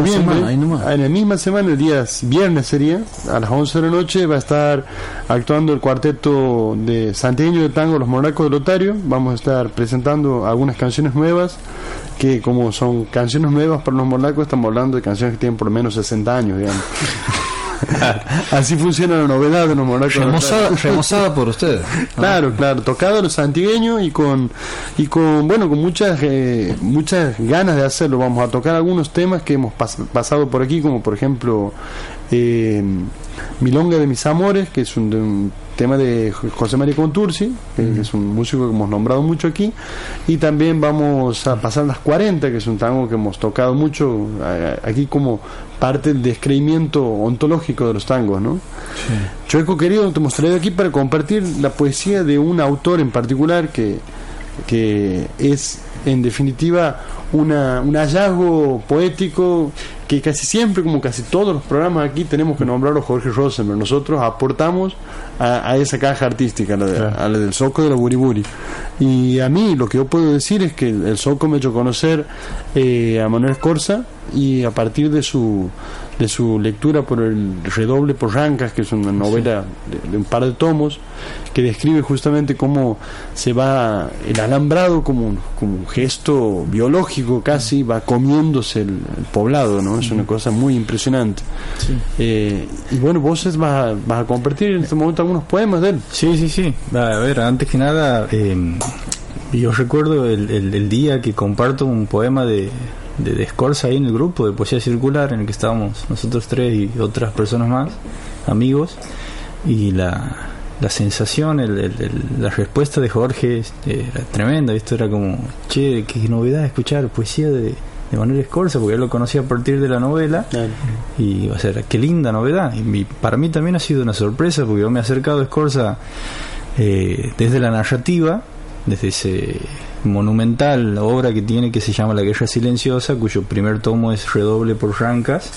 noviembre, semana, en la misma semana, el día viernes sería, a las 11 de la noche, va a estar actuando el cuarteto de santiagueño de tango Los Monarcos de Lotario. Vamos a estar presentando algunas canciones nuevas, que como son canciones nuevas para los monarcos, estamos hablando de canciones que tienen por lo menos 60 años, digamos. Así funciona la novedad de los monarcos. de Remozada, por ustedes. Claro, claro, tocado a los antigueños y con y con bueno, con muchas eh, muchas ganas de hacerlo. Vamos a tocar algunos temas que hemos pas- pasado por aquí, como por ejemplo eh, Milonga de mis amores, que es un, de un tema de José María Contursi, que es un músico que hemos nombrado mucho aquí, y también vamos a pasar las 40, que es un tango que hemos tocado mucho aquí como parte del descreimiento ontológico de los tangos, ¿no? Chueco querido, te hemos traído aquí para compartir la poesía de un autor en particular que, que es en definitiva una, un hallazgo poético que casi siempre, como casi todos los programas aquí, tenemos que nombrarlo Jorge Rosenberg. Nosotros aportamos a, a esa caja artística, a la, de- a la del Soco de la Buriburi. Y a mí lo que yo puedo decir es que el, Soco me hecho conocer eh, a Manuel Escorza y a partir de su de su lectura por el redoble por Rancas, que es una novela de, de un par de tomos, que describe justamente cómo se va el alambrado como un, como un gesto biológico casi, va comiéndose el, el poblado, ¿no? Es una cosa muy impresionante. Eh, y bueno, vos vas, a, vas a compartir en este momento algunos poemas de él. Sí, sí, sí. A ver, antes que nada, eh, yo recuerdo el, el- el día que comparto un poema de, de, de Scorza ahí en el grupo de Poesía Circular, en el que estábamos nosotros tres y otras personas más, amigos, y la, la sensación, el- el- el- la respuesta de Jorge este, era tremenda. Esto era como, che, qué novedad escuchar poesía de, de Manuel Escorza, porque él lo conocía a partir de la novela. Y, o sea, qué linda novedad. Y mi- para mí también ha sido una sorpresa, porque yo me he acercado a Escorza eh, desde la narrativa, desde ese monumental obra que tiene que se llama La Guerra Silenciosa, cuyo primer tomo es Redoble por Rancas,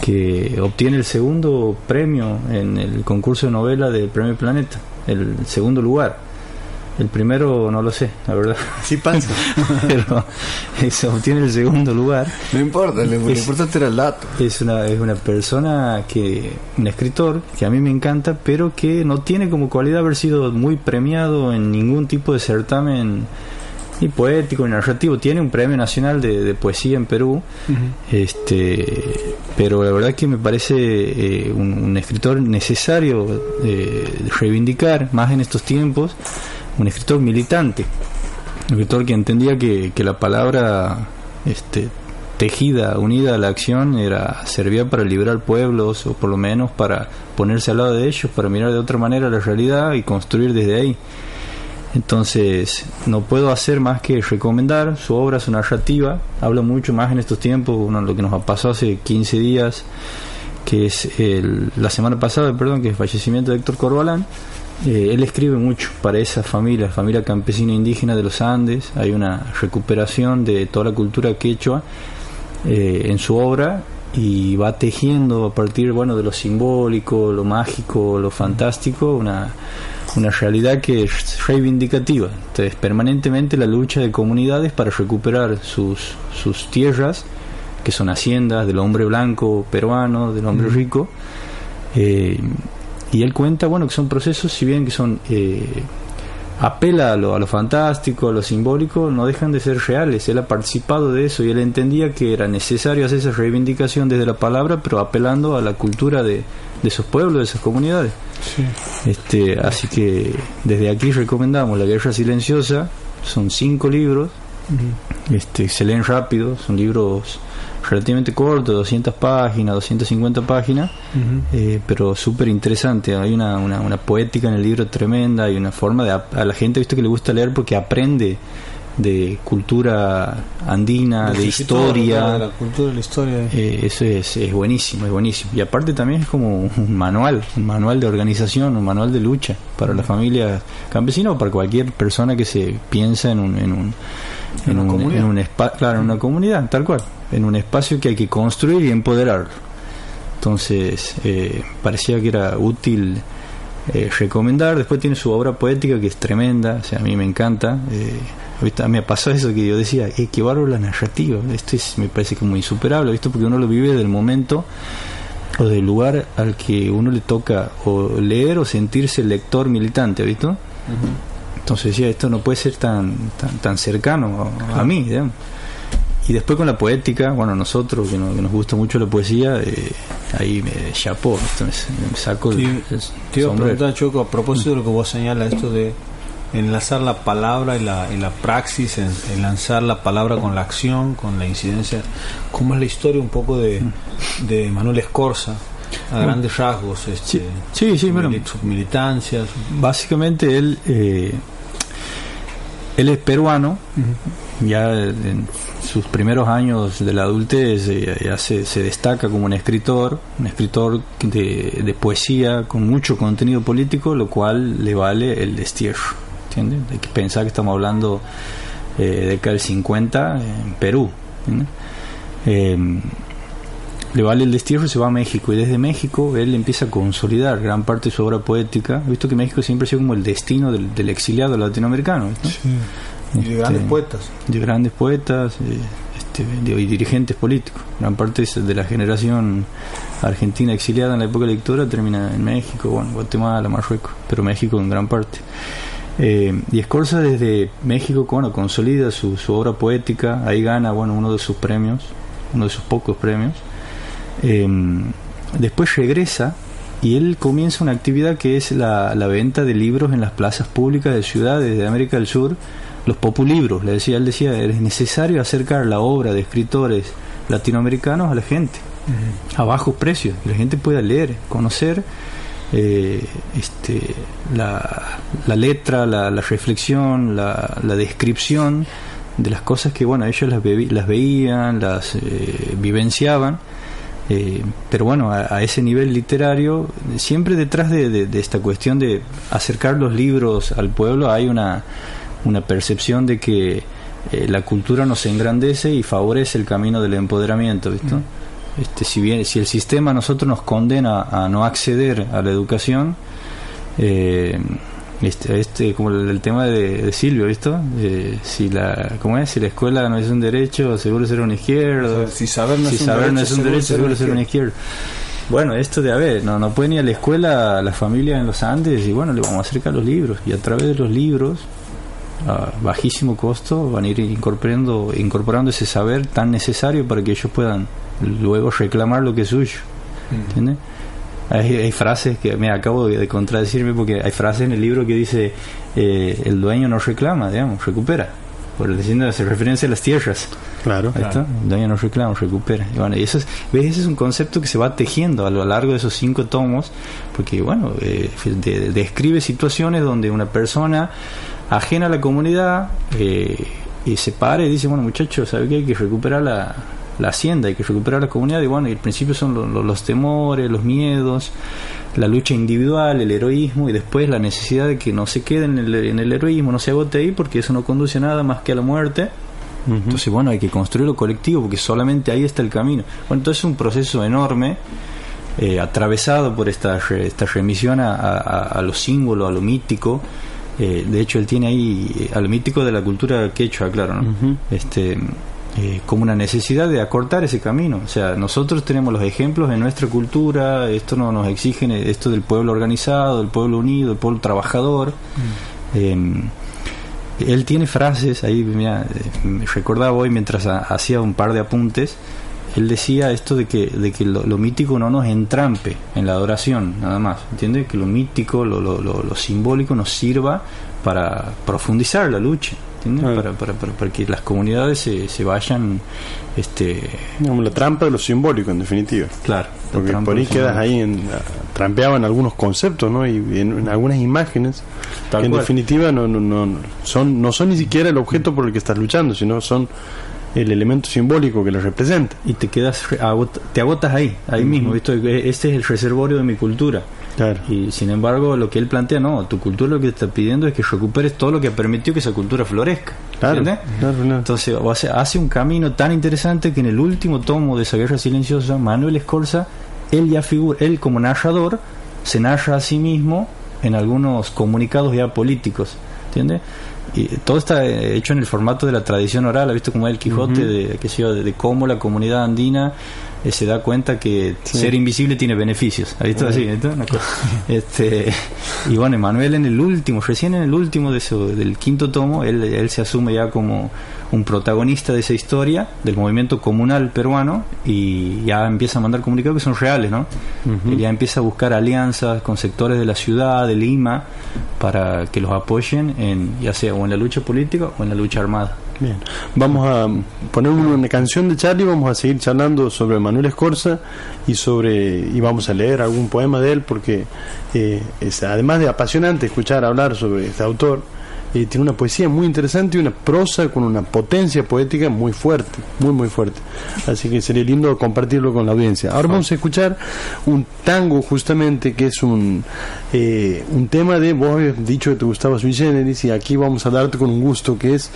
que obtiene el segundo premio en el concurso de novela del Premio Planeta, el segundo lugar. El primero no lo sé, la verdad. Sí pasa. Pero se obtiene el segundo lugar. No importa, lo, Es- importante era el dato. Es una, es una persona que, un escritor que a mí me encanta, pero que no tiene como cualidad haber sido muy premiado en ningún tipo de certamen ni poético ni narrativo. Tiene un premio nacional de, de poesía en Perú, este, pero la verdad que me parece eh, un, un escritor necesario eh, reivindicar más en estos tiempos, un escritor militante, un escritor que entendía que, que la palabra este, tejida, unida a la acción, era servía para liberar pueblos o por lo menos para ponerse al lado de ellos, para mirar de otra manera la realidad y construir desde ahí. Entonces, no puedo hacer más que recomendar su obra, su narrativa. Habla mucho más en estos tiempos, bueno, lo que nos pasó hace 15 días, que es el- la semana pasada, perdón, que es el fallecimiento de Héctor Corbalán. Eh, él escribe mucho para esa familia, familia campesina indígena de los Andes. Hay una recuperación de toda la cultura quechua eh, en su obra y va tejiendo a partir bueno de lo simbólico, lo mágico, lo fantástico, una, una realidad que es reivindicativa. Entonces, permanentemente la lucha de comunidades para recuperar sus, sus tierras, que son haciendas del hombre blanco peruano, del hombre rico. Eh, y él cuenta, bueno, que son procesos, si bien que son eh, apela a lo, a lo fantástico, a lo simbólico, no dejan de ser reales. Él ha participado de eso y él entendía que era necesario hacer esa reivindicación desde la palabra, pero apelando a la cultura de, de esos pueblos, de esas comunidades. Este, así que desde aquí recomendamos La Guerra Silenciosa, son cinco libros, este, se leen rápido, son libros relativamente cortos, 200 páginas, 250 páginas, eh, pero súper interesante. Hay una, una, una poética en el libro tremenda, hay una forma de... ap- A la gente, visto que le gusta leer porque aprende de cultura andina, de historia. De la cultura, de la historia. Eh, eso es, es buenísimo, es buenísimo. Y aparte también es como un manual, un manual de organización, un manual de lucha para la familia campesina o para cualquier persona que se piensa en un, en un, en una un, comunidad. en un claro, en una comunidad, tal cual, en un espacio que hay que construir y empoderar. Entonces, eh, parecía que era útil eh, recomendar. Después tiene su obra poética que es tremenda, o sea, a mí me encanta. Eh, ahorita me pasó eso que yo decía, eh, qué bárbaro la narrativa. Esto es, me parece como insuperable, ¿visto? Porque uno lo vive del momento o del lugar al que uno le toca o leer o sentirse lector militante, ¿visto? Entonces decía, esto no puede ser tan, tan, tan cercano a, a mí, digamos. Y después con la poética, bueno, nosotros que, no- que nos gusta mucho la poesía, eh, ahí me chapó, me, me saco el, Te, el te iba a preguntar, Choco, a propósito de lo que vos señalas, esto de enlazar la palabra y la, y la praxis, en, enlazar la palabra con la acción, con la incidencia. ¿Cómo es la historia un poco de, de Manuel Escorza? A grandes rasgos, este, Sí, sí, su bueno. sus militancias. Básicamente él, eh, él es peruano, ya en sus primeros años de la adultez eh, ya se, se destaca como un escritor, un escritor de, de poesía con mucho contenido político, lo cual le vale el destierro. ¿Entiendes? Hay que pensar que estamos hablando eh, de década del 50 en Perú. Eh, le vale el destierro y se va a México y desde México él empieza a consolidar gran parte de su obra poética. He visto que México siempre ha sido como el destino del, del exiliado latinoamericano. ¿no? Y de grandes Este, poetas. De grandes poetas eh, este, de- y dirigentes políticos. Gran parte de la generación argentina exiliada en la época de la dictadura termina en México, bueno, Guatemala, Marruecos, pero México en gran parte. Eh, y Escorza desde México, bueno, consolida su, su obra poética, ahí gana, bueno, uno de sus premios, uno de sus pocos premios. Eh, después regresa y él comienza una actividad que es la, la venta de libros en las plazas públicas de ciudades de América del Sur, los populibros, le decía, él decía, es necesario acercar la obra de escritores latinoamericanos a la gente, a bajos precios, que la gente pueda leer, conocer eh, este, la, letra, la, reflexión, la, la descripción de las cosas que bueno ellos las, las veían, las eh, vivenciaban. Eh, pero bueno, a, ese nivel literario, siempre detrás de, de- esta cuestión de acercar los libros al pueblo hay una, una percepción de que eh, la cultura nos engrandece y favorece el camino del empoderamiento, ¿viste? Este, si bien si el sistema a nosotros nos condena a no acceder a la educación, eh, este, este como el, el tema de, de Silvio, ¿visto? Eh, si la ¿cómo es? Si la escuela no es un derecho, seguro será una izquierda. Si saber no si es un saber no derecho, es un seguro derecho, seguro será una izquierda. Bueno, esto de a ver, no, no puede ir a la escuela la familia en los Andes y bueno, le vamos a acercar los libros y a través de los libros a bajísimo costo van a ir incorporando, incorporando ese saber tan necesario para que ellos puedan luego reclamar lo que es suyo. ¿Entiendes? Hay, hay frases que me acabo de, de contradecirme porque hay frases en el libro que dice eh, el dueño no reclama, digamos, recupera. Por diciendo hace referencia a las tierras. Claro. Ahí está. El dueño no reclama, recupera. Y bueno, y eso es, ¿ves? ese es un concepto que se va tejiendo a lo largo de esos cinco tomos, porque bueno, eh, de- de- describe situaciones donde una persona ajena a la comunidad eh, y se para y dice, bueno muchachos, ¿sabe qué? Hay que recuperar la, la hacienda, hay que recuperar la comunidad y bueno, y al principio son lo- lo- los temores, los miedos, la lucha individual, el heroísmo y después la necesidad de que no se quede en el, en el heroísmo, no se agote ahí porque eso no conduce a nada más que a la muerte. Entonces, bueno, hay que construir lo colectivo porque solamente ahí está el camino. Bueno, entonces es un proceso enorme, eh, atravesado por esta, re- esta remisión a, a- a lo símbolo, a lo mítico. Eh, de hecho, él tiene ahí eh, a lo mítico de la cultura quechua, claro, ¿no? este, eh, como una necesidad de acortar ese camino. O sea, nosotros tenemos los ejemplos en nuestra cultura, esto no nos exigen eh, esto del pueblo organizado, del pueblo unido, del pueblo trabajador. Em, él tiene frases, ahí mira, eh, me recordaba hoy mientras ha- hacía un par de apuntes, él decía esto de que, de que lo, lo mítico no nos entrampe en la adoración, nada más, ¿entiendes? Que lo mítico, lo, lo, lo- lo simbólico nos sirva para profundizar la lucha, ¿entiendes? Para, para, para, para que las comunidades se, se vayan, este... Digamos, la trampa de lo simbólico, en definitiva. Claro. la Porque por ahí quedas ahí, en, trampeado en algunos conceptos, ¿no? Y en, en algunas imágenes Tal que en cual. definitiva no, no, no, son, no son ni siquiera el objeto por el que estás luchando, sino son el elemento simbólico que lo representa. Y te quedas, te agotas ahí, ahí mismo, ¿viste? Este es el reservorio de mi cultura. Y sin embargo, lo que él plantea, no, tu cultura lo que te está pidiendo es que recuperes todo lo que permitió que esa cultura florezca. Claro, ¿entiendes? claro, claro. Entonces hace, hace un camino tan interesante que en el último tomo de esa guerra silenciosa, Manuel Escorza, él ya figura, él como narrador, se narra a sí mismo en algunos comunicados ya políticos, ¿entiendes? Y todo está eh, hecho en el formato de la tradición oral, ha visto como el Quijote, de, qué sé yo, de, de cómo la comunidad andina eh, se da cuenta que Sí. ser invisible tiene beneficios. ¿Ha visto así? este, y bueno, Emanuel en el último, recién en el último de eso, del quinto tomo, él, él se asume ya como un protagonista de esa historia, del movimiento comunal peruano, y ya empieza a mandar comunicados que son reales, ¿no? Él ya empieza a buscar alianzas con sectores de la ciudad, de Lima, para que los apoyen en, ya sea o en la lucha política o en la lucha armada. Bien, vamos a poner una canción de Charlie, vamos a seguir charlando sobre Manuel Escorza y sobre y vamos a leer algún poema de él porque eh, es además de apasionante escuchar hablar sobre este autor, eh, tiene una poesía muy interesante y una prosa con una potencia poética muy fuerte, muy muy fuerte. Así que sería lindo compartirlo con la audiencia. Ahora vamos a escuchar un tango justamente que es un eh, un tema de vos habías dicho que te gustaba Sui Generis y aquí vamos a darte con un gusto que es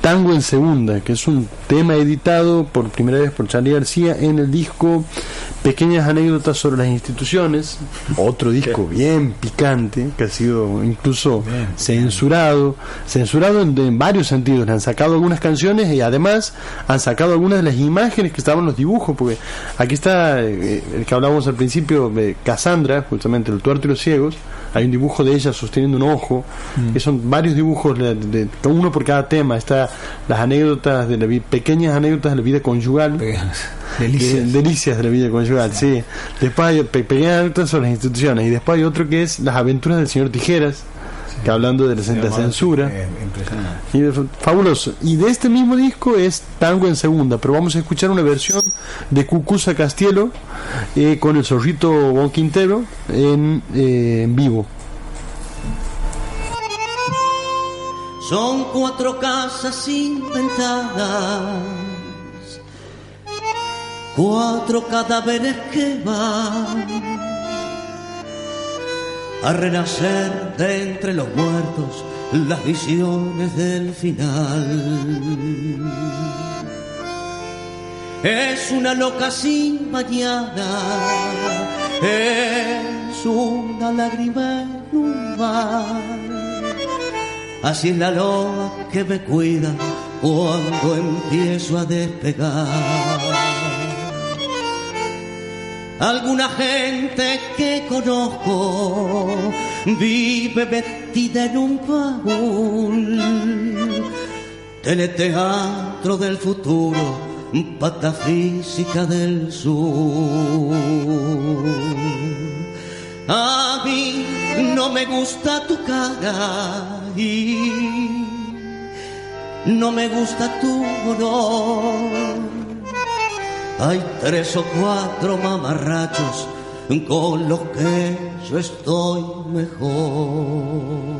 Tango en Segunda, que es un tema editado por primera vez por Charlie García en el disco Pequeñas anécdotas sobre las instituciones, otro disco bien picante que ha sido incluso censurado, censurado en, en varios sentidos, le han sacado algunas canciones y además han sacado algunas de las imágenes que estaban en los dibujos, porque aquí está eh, el que hablábamos al principio de Cassandra, justamente el tuerto y los ciegos, hay un dibujo de ella sosteniendo un ojo, que son varios dibujos, de, de- uno por cada tema, está las anécdotas de la vida, pequeñas anécdotas de la vida conyugal, Delicias. de- delicias. de la vida conyugal, sí. Después hay pe- pequeñas anécdotas sobre las instituciones y después hay otro que es las aventuras del señor Tijeras, que hablando de la Santa Censura. Eh. Y de- fabuloso. Y de este mismo disco es Tango en Segunda, pero vamos a escuchar una versión de Cucusa Castielo eh, con el zorrito Bon Quintero en, eh, en vivo. Son cuatro casas sin ventanas, cuatro cadáveres que van a renacer de entre los muertos las visiones del final. Es una loca sin mañana, es una lágrima en un mar. Así es la loa que me cuida cuando empiezo a despegar. Alguna gente que conozco vive metida en un baúl. Teleteatro del futuro, patafísica del sur. A mí no me gusta tu cara y no me gusta tu honor. Hay tres o cuatro mamarrachos con los que yo estoy mejor.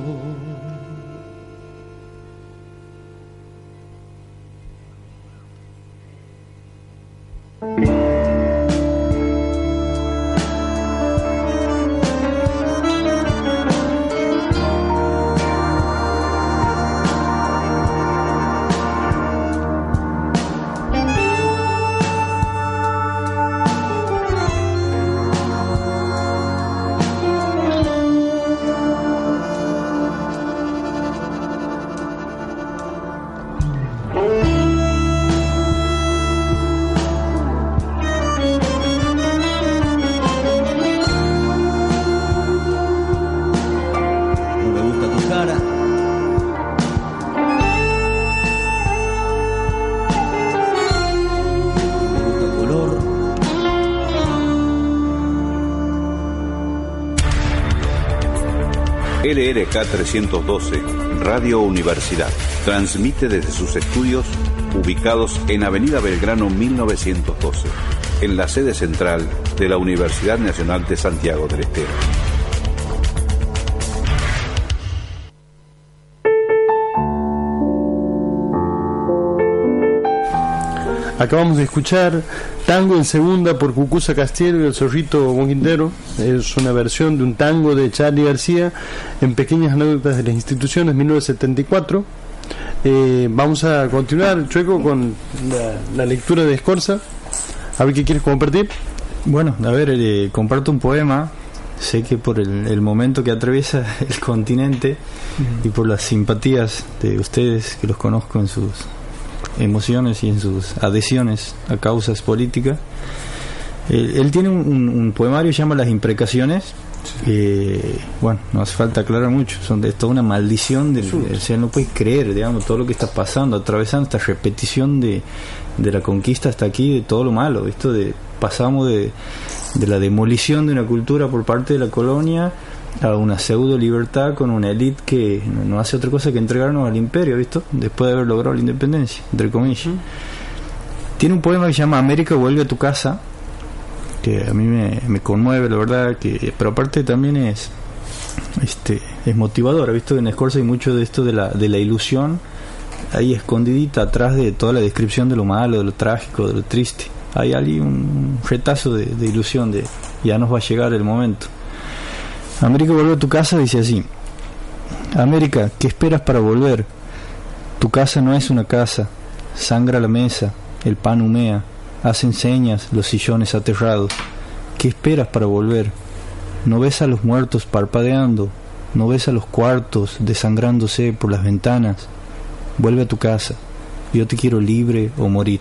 312, Radio Universidad, transmite desde sus estudios ubicados en Avenida Belgrano 1912, en la sede central de la Universidad Nacional de Santiago del Estero. Acabamos de escuchar Tango en Segunda por Cucusa Castielo y el Zorrito Bon Quintero. Es una versión de un tango de Charlie García en Pequeñas Anécdotas de las Instituciones, 1974. Eh, vamos a continuar, Chueco, con la, lectura de Escorza. A ver qué quieres compartir. Bueno, a ver, eh, comparto un poema. Sé que por el momento que atraviesa el continente y por las simpatías de ustedes, que los conozco en sus emociones y en sus adhesiones a causas políticas, eh, él tiene un, un- un poemario que se llama Las Imprecaciones. que, bueno, no hace falta aclarar mucho, son de es toda una maldición del, o sea, no puedes creer, digamos, todo lo que está pasando, atravesando esta repetición de, de la conquista hasta aquí, de todo lo malo, esto de pasamos de, de la demolición de una cultura por parte de la colonia a una pseudo libertad con una élite que no, hace otra cosa que entregarnos al imperio, ¿visto? Después de haber logrado la independencia, entre comillas. Tiene un poema que se llama América vuelve a tu casa, que a mí me, me conmueve, la verdad, que pero aparte también es este es motivadora, visto en Scorsese hay mucho de esto de la, de la ilusión ahí escondidita atrás de toda la descripción de lo malo, de lo trágico, de lo triste. Hay ahí un retazo de, de ilusión de ya nos va a llegar el momento. América vuelve a tu casa, dice así. América, ¿qué esperas para volver? Tu casa no es una casa. Sangra la mesa, el pan humea, hacen señas los sillones aterrados. ¿Qué esperas para volver? ¿No ves a los muertos parpadeando? ¿No ves a los cuartos desangrándose por las ventanas? Vuelve a tu casa. Yo te quiero libre o morir.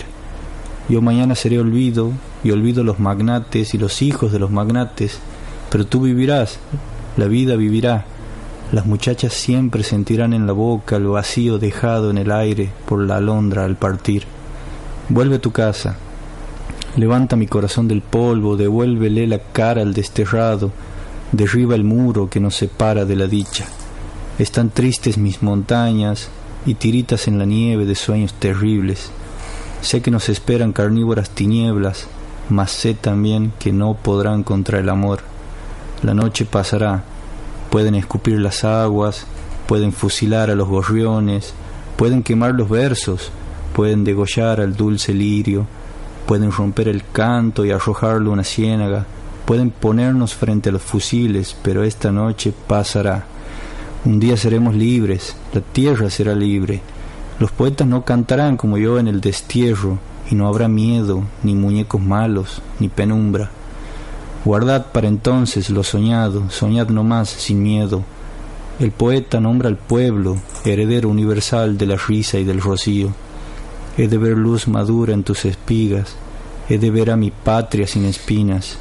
Yo mañana seré olvido y olvido los magnates y los hijos de los magnates, pero tú vivirás, la vida vivirá. Las muchachas siempre sentirán en la boca el vacío dejado en el aire por la alondra al partir. Vuelve a tu casa. Levanta mi corazón del polvo, devuélvele la cara al desterrado, derriba el muro que nos separa de la dicha. Están tristes mis montañas y tiritas en la nieve de sueños terribles. Sé que nos esperan carnívoras tinieblas, mas sé también que no podrán contra el amor. La noche pasará, pueden escupir las aguas, pueden fusilar a los gorriones, pueden quemar los versos, pueden degollar al dulce lirio, pueden romper el canto y arrojarlo a una ciénaga, pueden ponernos frente a los fusiles, pero esta noche pasará. Un día seremos libres, la tierra será libre. Los poetas no cantarán como yo en el destierro, y no habrá miedo, ni muñecos malos, ni penumbra. Guardad para entonces lo soñado, soñad no más sin miedo. El poeta nombra al pueblo, heredero universal de la risa y del rocío. He de ver luz madura en tus espigas, he de ver a mi patria sin espinas.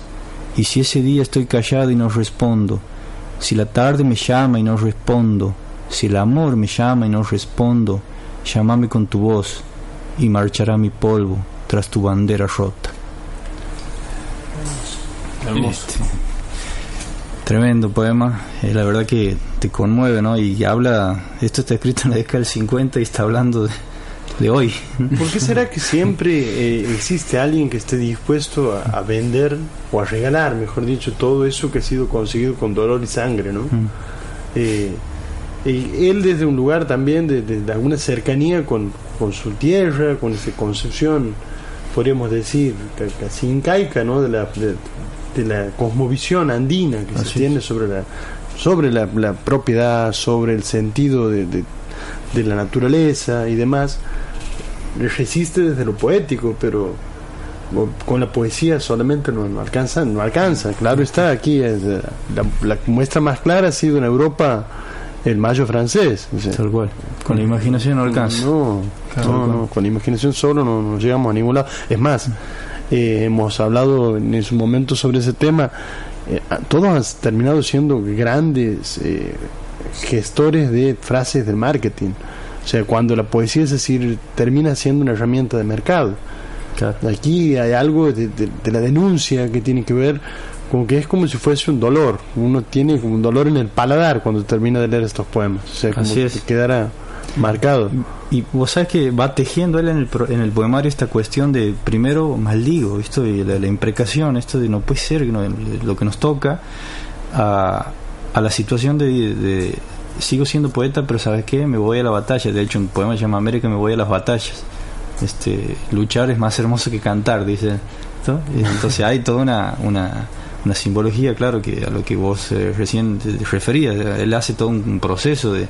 Y si ese día estoy callado y no respondo, si la tarde me llama y no respondo, si el amor me llama y no respondo, llámame con tu voz y marchará mi polvo tras tu bandera rota. Este, tremendo poema, eh, la verdad que te conmueve, ¿no? Y habla, esto está escrito en la década del 50 y está hablando de, hoy. ¿Por qué será que siempre eh, existe alguien que esté dispuesto a, vender o a regalar, mejor dicho, todo eso que ha sido conseguido con dolor y sangre, ¿no? Mm. Eh, él desde un lugar también de, de, alguna cercanía con, con, su tierra, con esa concepción, podríamos decir, casi incaica, ¿no? De la, de, la cosmovisión andina que se tiene sobre la sobre la, la, propiedad, sobre el sentido de, de, la naturaleza y demás, resiste desde lo poético, pero con la poesía solamente no, alcanza, no alcanza. Claro está, aquí la, la, muestra más clara ha sido en Europa el mayo francés. Tal cual. Con la imaginación no alcanza. No, no, con la imaginación solo no, llegamos a ningún lado. Es más, eh, hemos hablado en su momento sobre ese tema. Eh, todos han terminado siendo grandes eh, gestores de frases del marketing. O sea, cuando la poesía, es decir, termina siendo una herramienta de mercado. Aquí hay algo de, de, la denuncia que tiene que ver como que es como si fuese un dolor. Uno tiene un dolor en el paladar cuando termina de leer estos poemas. O sea, como que quedara marcado. Y, vos sabes que va tejiendo él en el, en el poemario esta cuestión de primero maldigo, esto de la, imprecación, esto de no puede ser lo que nos toca, a, a la situación de, sigo siendo poeta, pero ¿sabes qué? Me voy a la batalla. De hecho, un poema se llama América, me voy a las batallas. Este, luchar es más hermoso que cantar, dice. Entonces hay toda una, una una simbología, claro, que a lo que vos eh, recién te referías. Él hace todo un proceso de,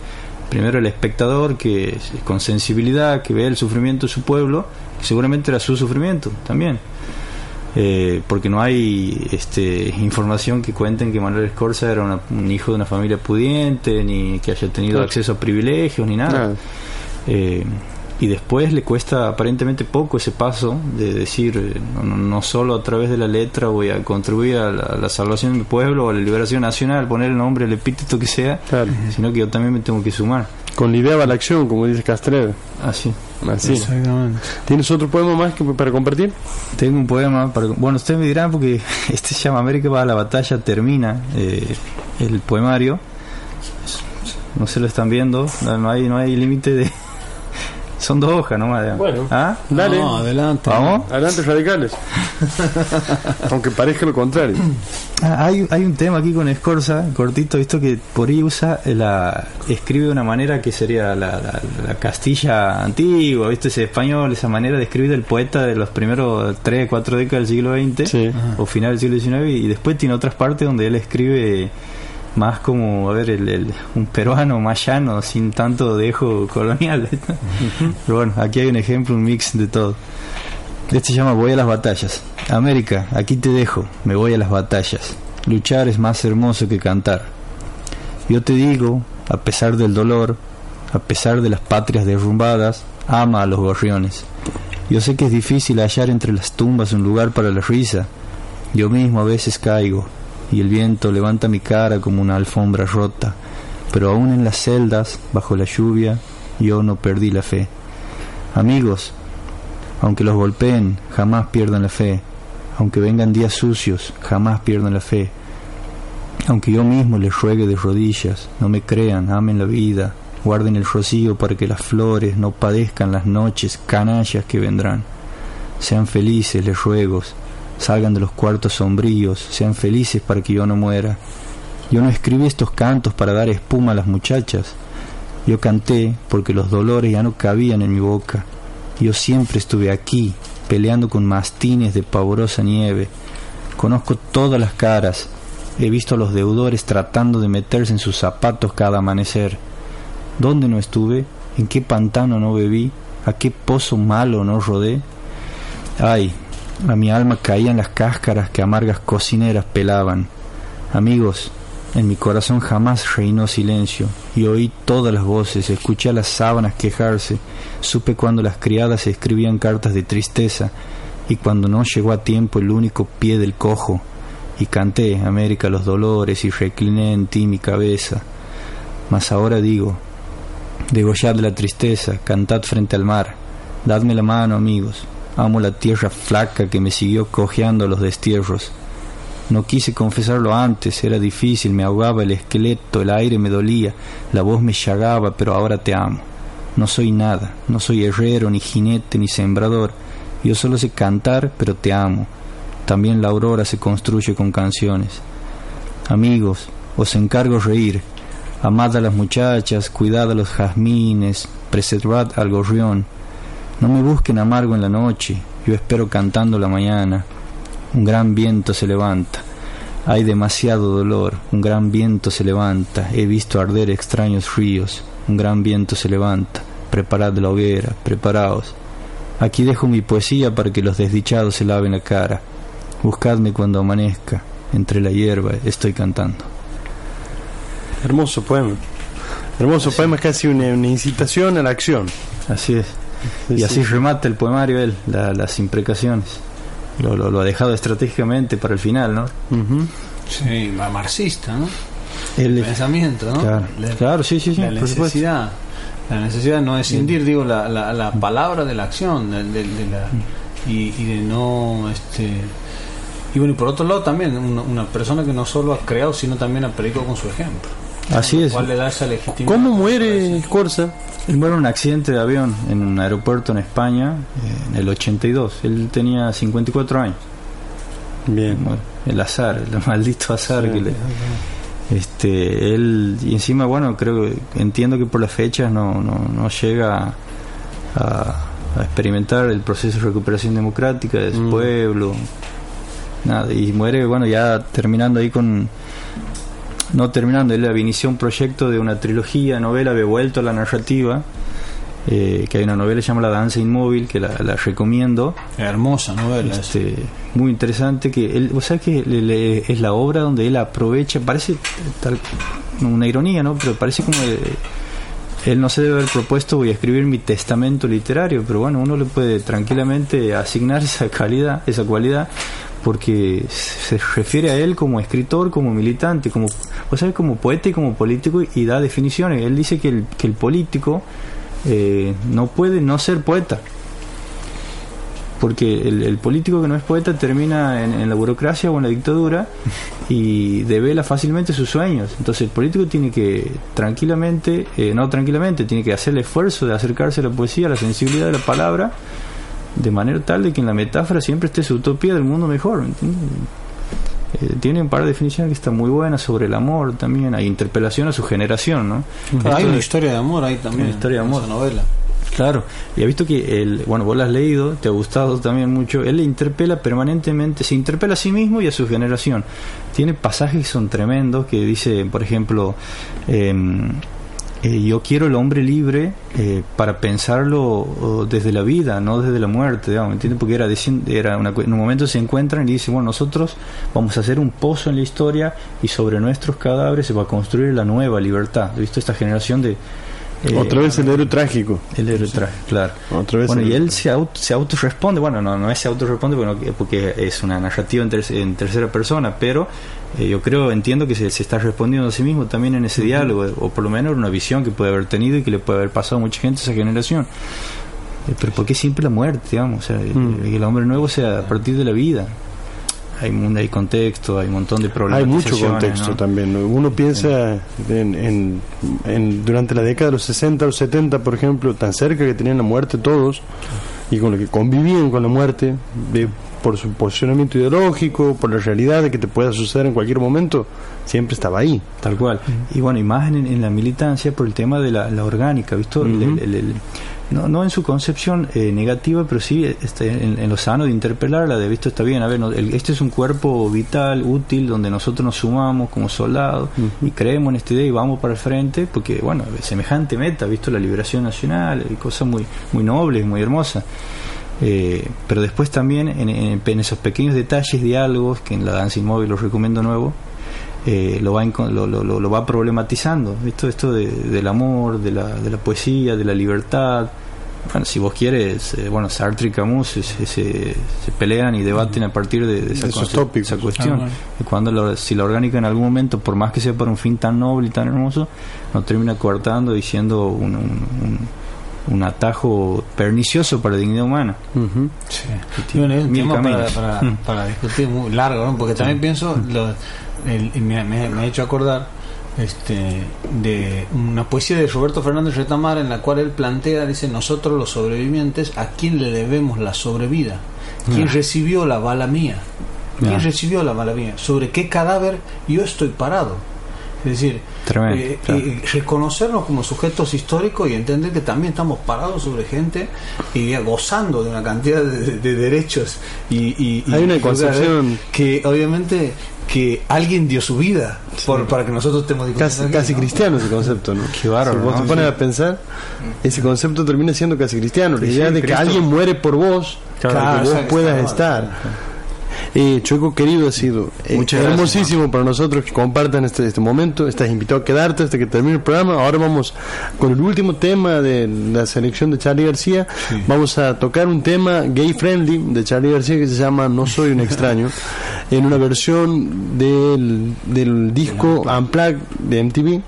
primero el espectador que con sensibilidad, que ve el sufrimiento de su pueblo, seguramente era su sufrimiento también. Eh, porque no hay este, información que cuenten que Manuel Escorza era un hijo de una familia pudiente, ni que haya tenido acceso a privilegios, ni nada. Eh, y después le cuesta aparentemente poco ese paso de decir eh, no, solo a través de la letra voy a contribuir a la, salvación de mi pueblo o a la liberación nacional, poner el nombre, el epíteto que sea, sino que yo también me tengo que sumar. Con la idea va la acción, como dice Castredo. Así. Así. ¿Tienes otro poema más que para compartir? Tengo un poema, para, bueno, ustedes me dirán porque este se llama América va a la batalla, termina eh, el poemario. No se lo están viendo, no hay, no hay límite de son dos hojas nomás. Bueno, ¿Ah? dale. adelante. ¿Vamos? Adelante, radicales. Aunque parezca lo contrario. Ah, hay, hay un tema aquí con Escorza, cortito, visto que por ahí usa la. escribe de una manera que sería la, la, Castilla antigua, ¿viste? Ese español, esa manera de escribir del poeta de los primeros 3, 4 décadas del siglo XX o final del siglo XIX, y después tiene otras partes donde él escribe más como, a ver, el, un peruano más llano, sin tanto dejo colonial. Pero bueno, aquí hay un ejemplo, un mix de todo. Este se llama Voy a las batallas. América, aquí te dejo, me voy a las batallas. Luchar es más hermoso que cantar. Yo te digo, a pesar del dolor, a pesar de las patrias derrumbadas, ama a los gorriones. Yo sé que es difícil hallar entre las tumbas un lugar para la risa. Yo mismo a veces caigo, y el viento levanta mi cara como una alfombra rota, pero aún en las celdas, bajo la lluvia, yo no perdí la fe. Amigos, aunque los golpeen, jamás pierdan la fe. Aunque vengan días sucios, jamás pierdan la fe. Aunque yo mismo les ruegue de rodillas, no me crean, amen la vida, guarden el rocío para que las flores no padezcan las noches canallas que vendrán. Sean felices, les ruego, salgan de los cuartos sombríos, sean felices para que yo no muera. Yo no escribí estos cantos para dar espuma a las muchachas. Yo canté porque los dolores ya no cabían en mi boca. Yo siempre estuve aquí, peleando con mastines de pavorosa nieve. Conozco todas las caras. He visto a los deudores tratando de meterse en sus zapatos cada amanecer. ¿Dónde no estuve? ¿En qué pantano no bebí? ¿A qué pozo malo no rodé? Ay, a mi alma caían las cáscaras que amargas cocineras pelaban. Amigos, en mi corazón jamás reinó silencio, y oí todas las voces, escuché a las sábanas quejarse, supe cuando las criadas escribían cartas de tristeza, y cuando no llegó a tiempo el único pie del cojo, y canté América los dolores y recliné en ti mi cabeza. Mas ahora digo, degollad la tristeza, cantad frente al mar, dadme la mano amigos, amo la tierra flaca que me siguió cojeando los destierros. No quise confesarlo antes, era difícil, me ahogaba el esqueleto, el aire me dolía, la voz me llagaba, pero ahora te amo. No soy nada, no soy herrero, ni jinete, ni sembrador. Yo solo sé cantar, pero te amo. También la aurora se construye con canciones. Amigos, os encargo reír. Amad a las muchachas, cuidad a los jazmines, preservad al gorrión. No me busquen amargo en la noche, yo espero cantando la mañana. Un gran viento se levanta. Hay demasiado dolor, un gran viento se levanta. He visto arder extraños ríos. Un gran viento se levanta. Preparad la hoguera, preparaos. Aquí dejo mi poesía para que los desdichados se laven la cara. Buscadme cuando amanezca. Entre la hierba estoy cantando. Hermoso poema. Hermoso poema, casi una, una incitación a la acción. Así es. Y así remata el poemario él, la- las imprecaciones. Lo, lo- lo ha dejado estratégicamente para el final, ¿no? Sí, ma- marxista, ¿no? El pensamiento, ¿no? Claro, La- claro, sí, sí, sí, La por supuesto. necesidad, la necesidad de no escindir, digo, la, la, la palabra de la acción, de, de- de la, y, y de no, este, y bueno, y por otro lado también una, una persona que no solo ha creado, sino también ha predicado con su ejemplo. Así es. ¿Cuál le da esa legitimidad? ¿Cómo muere Corsa? Él muere en un accidente de avión en un aeropuerto en España eh, en el 82. Él tenía 54 años. Bien. Bueno, el azar, el maldito azar Sí. que le. Este, él, y encima, bueno, creo que entiendo que por las fechas no, no, no llega a, a experimentar el proceso de recuperación democrática de su Mm. pueblo. Nada, y muere, bueno, ya terminando ahí con. No terminando, él iniciado un proyecto de una trilogía, novela, había vuelto a la narrativa. eh, que hay una novela que se llama La Danza Inmóvil, que la, la recomiendo. Hermosa novela. Este, muy interesante que él, o sea que le- le- es la obra donde él aprovecha, parece tal, una ironía, ¿no? Pero parece como eh, él no se debe haber propuesto voy a escribir mi testamento literario, pero bueno, uno le puede tranquilamente asignar esa calidad, esa cualidad porque se refiere a él como escritor, como militante, como o sea, como poeta y como político y da definiciones. Él dice que el, que el político eh, no puede no ser poeta porque el, político que no es poeta termina en, en la burocracia o en la dictadura y devela fácilmente sus sueños. Entonces el político tiene que tranquilamente, eh, no tranquilamente, tiene que hacer el esfuerzo de acercarse a la poesía, a la sensibilidad de la palabra, de manera tal de que en la metáfora siempre esté su utopía del mundo mejor. ¿entiendes? Eh, tiene un par de definiciones que están muy buenas sobre el amor también, hay interpelación a su generación, ¿no? Claro, hay una de- historia de amor ahí también. Una historia de amor. esa novela. Claro, y ha visto que, el, bueno, vos lo has leído, te ha gustado también mucho, él le interpela permanentemente, se interpela a sí mismo y a su generación. Tiene pasajes que son tremendos, que dice, por ejemplo, em, eh, yo quiero el hombre libre eh, para pensarlo oh, desde la vida, no desde la muerte, digamos, ¿entiendes? Porque era, era una en un momento se encuentran y dicen, bueno, nosotros vamos a hacer un pozo en la historia y sobre nuestros cadáveres se va a construir la nueva libertad. ¿Has visto esta generación de... eh, Otra vez el héroe trágico. el héroe trágico, claro. Otra vez Bueno, y él se, auto, se autorresponde, bueno, no, no es se autorresponde porque, no- porque es una narrativa en, ter- en tercera persona, pero eh, yo creo, entiendo que se, se está respondiendo a sí mismo también en ese diálogo, o por lo menos una visión que puede haber tenido y que le puede haber pasado a mucha gente esa generación. Eh, pero ¿por qué siempre la muerte, digamos? O sea, el- Mm. el hombre nuevo sea a partir de la vida. hay, un- hay contexto, hay un montón de Hay problemas. mucho contexto también. ¿no? Uno piensa en, en- en- durante la década de los 60 o 70, por ejemplo, tan cerca que tenían la muerte todos y con lo que convivían con la muerte, de, por su posicionamiento ideológico, por la realidad de que te pueda suceder en cualquier momento, siempre estaba ahí. Tal cual. Y bueno, y más en, en la militancia por el tema de la, la orgánica, ¿visto? El- el- el- el- no, no en su concepción eh, negativa, pero sí este, en, en lo sano de interpelarla, de visto está bien, a ver, no, el- este es un cuerpo vital, útil, donde nosotros nos sumamos como soldados y creemos en esta idea y vamos para el frente, porque bueno, semejante meta, visto la liberación nacional, y cosas muy, muy nobles, muy hermosas. Eh, pero después también en, en- en esos pequeños detalles, diálogos, que en la danza inmóvil los recomiendo nuevo, eh, lo, va lo, lo- lo- va problematizando. Esto, esto de- del amor, de la, de la poesía, de la libertad. Bueno, si vos quieres, eh, bueno, Sartre y Camus se, se- se- se pelean y debaten a partir de, de esa, tópicos. esa cuestión. Ah, bueno. Cuando lo- si la orgánica en algún momento, por más que sea para un fin tan noble y tan hermoso, nos termina coartando diciendo un, un, un- un atajo pernicioso para la dignidad humana. Y bueno, es un Mil tema para, para, para discutir muy largo, ¿no? porque también pienso, lo- el- me, me- me ha hecho acordar este, de una poesía de Roberto Fernández Retamar en la cual él plantea, dice, nosotros los sobrevivientes, ¿a quién le debemos la sobrevida? ¿Quién Ah. recibió la bala mía? ¿Quién Ah. recibió la bala mía? ¿Sobre qué cadáver yo estoy parado? Es decir, Tremendo, eh, claro. eh, reconocernos como sujetos históricos y entender que también estamos parados sobre gente y gozando de una cantidad de, de- de derechos y, y- Hay una y concepción- que obviamente que alguien dio su vida por, para que nosotros estemos Casi, aquí, casi ¿no? cristiano ese concepto, ¿no? Qué bárbaro, Si vos ¿no? te pones Sí. a pensar, ese concepto termina siendo casi cristiano. La idea sí, de que Cristo. alguien muere por vos Claro, para que vos puedas estar. Eh, Choco querido, ha sido eh, Muchas gracias, hermosísimo para nosotros que compartan este, este momento. Estás invitado a quedarte hasta que termine el programa. Ahora vamos con el último tema de la selección de Charlie García. Vamos a tocar un tema gay friendly de Charlie García que se llama No soy un extraño, en una versión del, del disco Unplugged de MTV.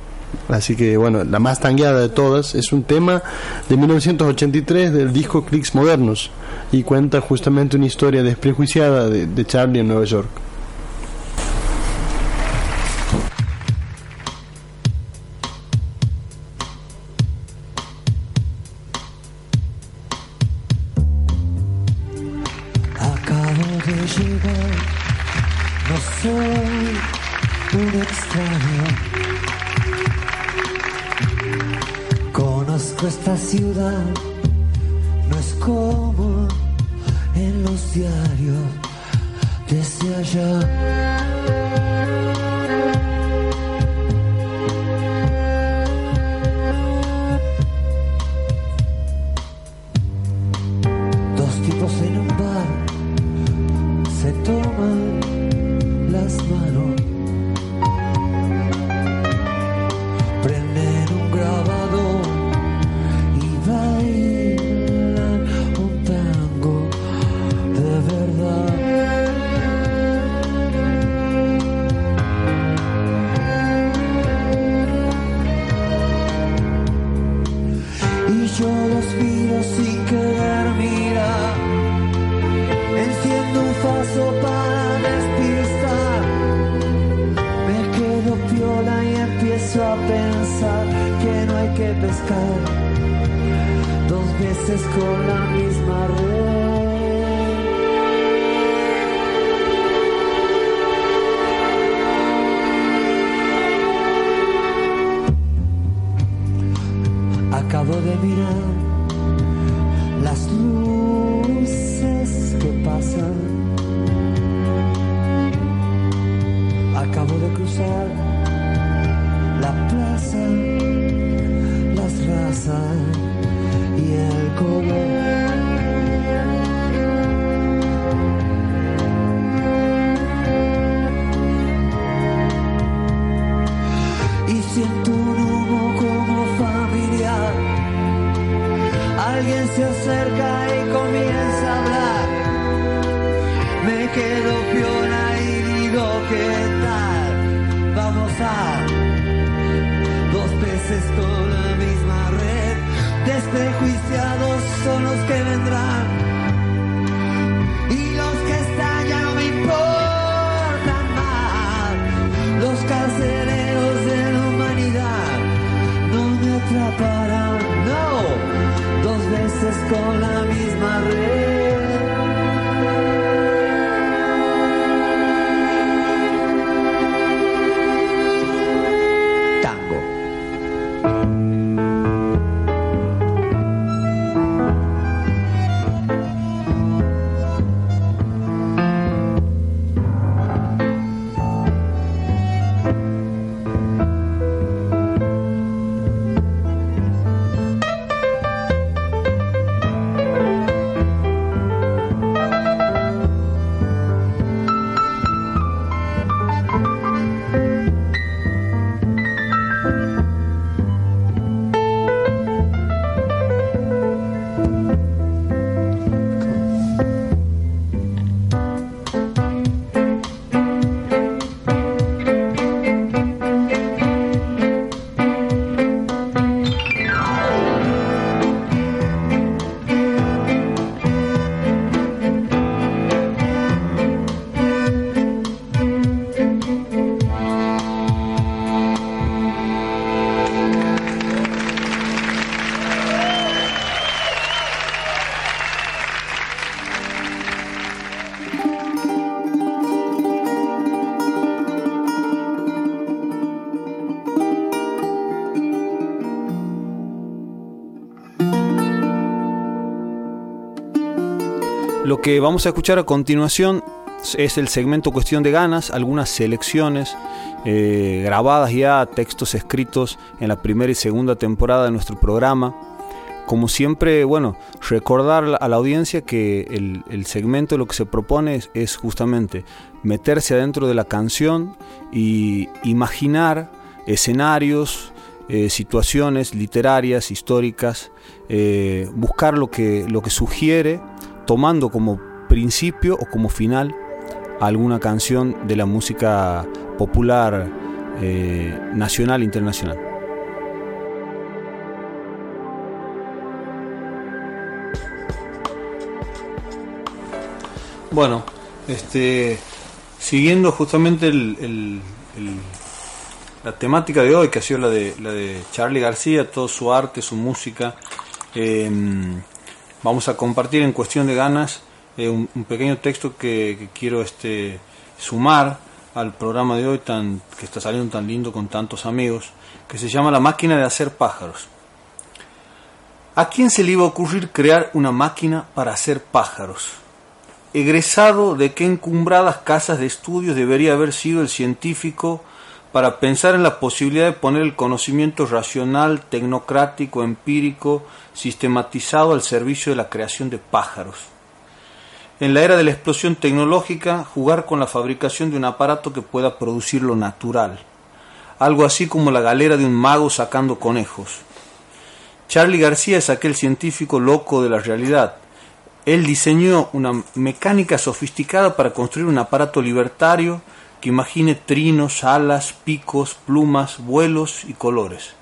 Así que bueno, la más tangueada de todas es un tema de 1983 del disco Clicks Modernos y cuenta justamente una historia desprejuiciada de, de Charlie en Nueva York. Que vamos a escuchar a continuación es el segmento Cuestión de Ganas, algunas selecciones eh, grabadas ya, textos escritos en la primera y segunda temporada de nuestro programa. Como siempre, bueno, recordar a la audiencia que el, el segmento lo que se propone es, es justamente meterse adentro de la canción y imaginar escenarios, eh, situaciones literarias, históricas, eh, buscar lo que, lo que sugiere, tomando como principio o como final alguna canción de la música popular eh, nacional e internacional. Bueno, este, siguiendo justamente el, la temática de hoy, que ha sido la de, la de Charlie García, todo su arte, su música, eh, vamos a compartir en cuestión de ganas eh, un, pequeño texto que, que quiero este, sumar al programa de hoy tan, que está saliendo tan lindo con tantos amigos, que se llama La máquina de hacer pájaros. ¿A quién se le iba a ocurrir crear una máquina para hacer pájaros? Egresado de qué encumbradas casas de estudios debería haber sido el científico para pensar en la posibilidad de poner el conocimiento racional, tecnocrático, empírico, sistematizado al servicio de la creación de pájaros. En la era de la explosión tecnológica, jugar con la fabricación de un aparato que pueda producir lo natural, algo así como la galera de un mago sacando conejos. Charlie García es aquel científico loco de la realidad. Él diseñó una mecánica sofisticada para construir un aparato libertario que imagine trinos, alas, picos, plumas, vuelos y colores.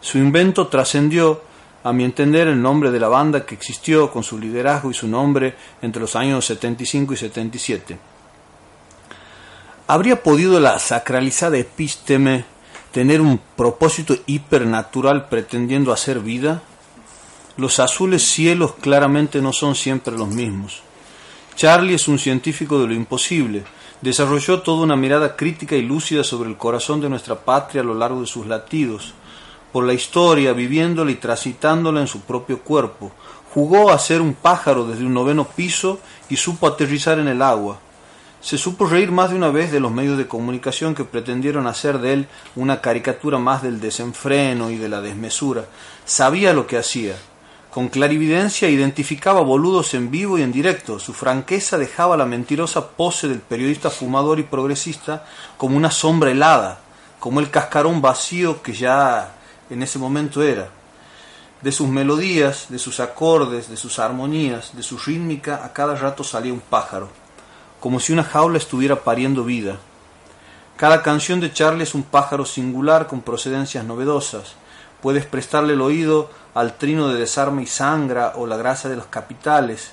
Su invento trascendió, a mi entender, el nombre de la banda que existió con su liderazgo y su nombre entre los años 75 y 77. ¿Habría podido la sacralizada epísteme tener un propósito hipernatural pretendiendo hacer vida? Los azules cielos claramente no son siempre los mismos. Charlie es un científico de lo imposible. Desarrolló toda una mirada crítica y lúcida sobre el corazón de nuestra patria a lo largo de sus latidos, por la historia, viviéndola y transitándola en su propio cuerpo. Jugó a ser un pájaro desde un noveno piso y supo aterrizar en el agua. Se supo reír más de una vez de los medios de comunicación que pretendieron hacer de él una caricatura más del desenfreno y de la desmesura. Sabía lo que hacía. Con clarividencia identificaba boludos en vivo y en directo. Su franqueza dejaba la mentirosa pose del periodista fumador y progresista como una sombra helada, como el cascarón vacío que ya en ese momento era. De sus melodías, de sus acordes, de sus armonías, de su rítmica, a cada rato salía un pájaro, como si una jaula estuviera pariendo vida. Cada canción de Charlie es un pájaro singular con procedencias novedosas. Puedes prestarle el oído al trino de desarme y sangra o la grasa de los capitales.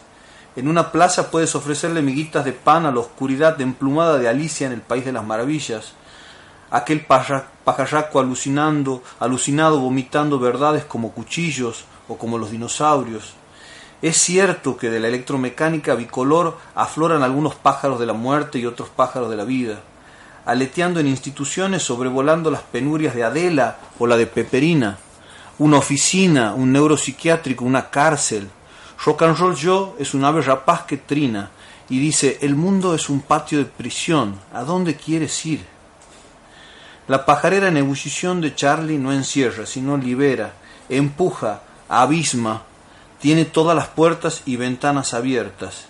En una plaza puedes ofrecerle miguitas de pan a la oscuridad emplumada de Alicia en el País de las Maravillas. aquel paja- pajarraco alucinando, alucinado vomitando verdades como cuchillos o como los dinosaurios. Es cierto que de la electromecánica bicolor afloran algunos pájaros de la muerte y otros pájaros de la vida, aleteando en instituciones sobrevolando las penurias de Adela o la de Peperina, una oficina, un neuropsiquiátrico, una cárcel. Rock and Roll es un ave rapaz que trina y dice, el mundo es un patio de prisión, ¿a dónde quieres ir? La pajarera en ebullición de Charlie no encierra, sino libera, empuja, abisma, tiene todas las puertas y ventanas abiertas.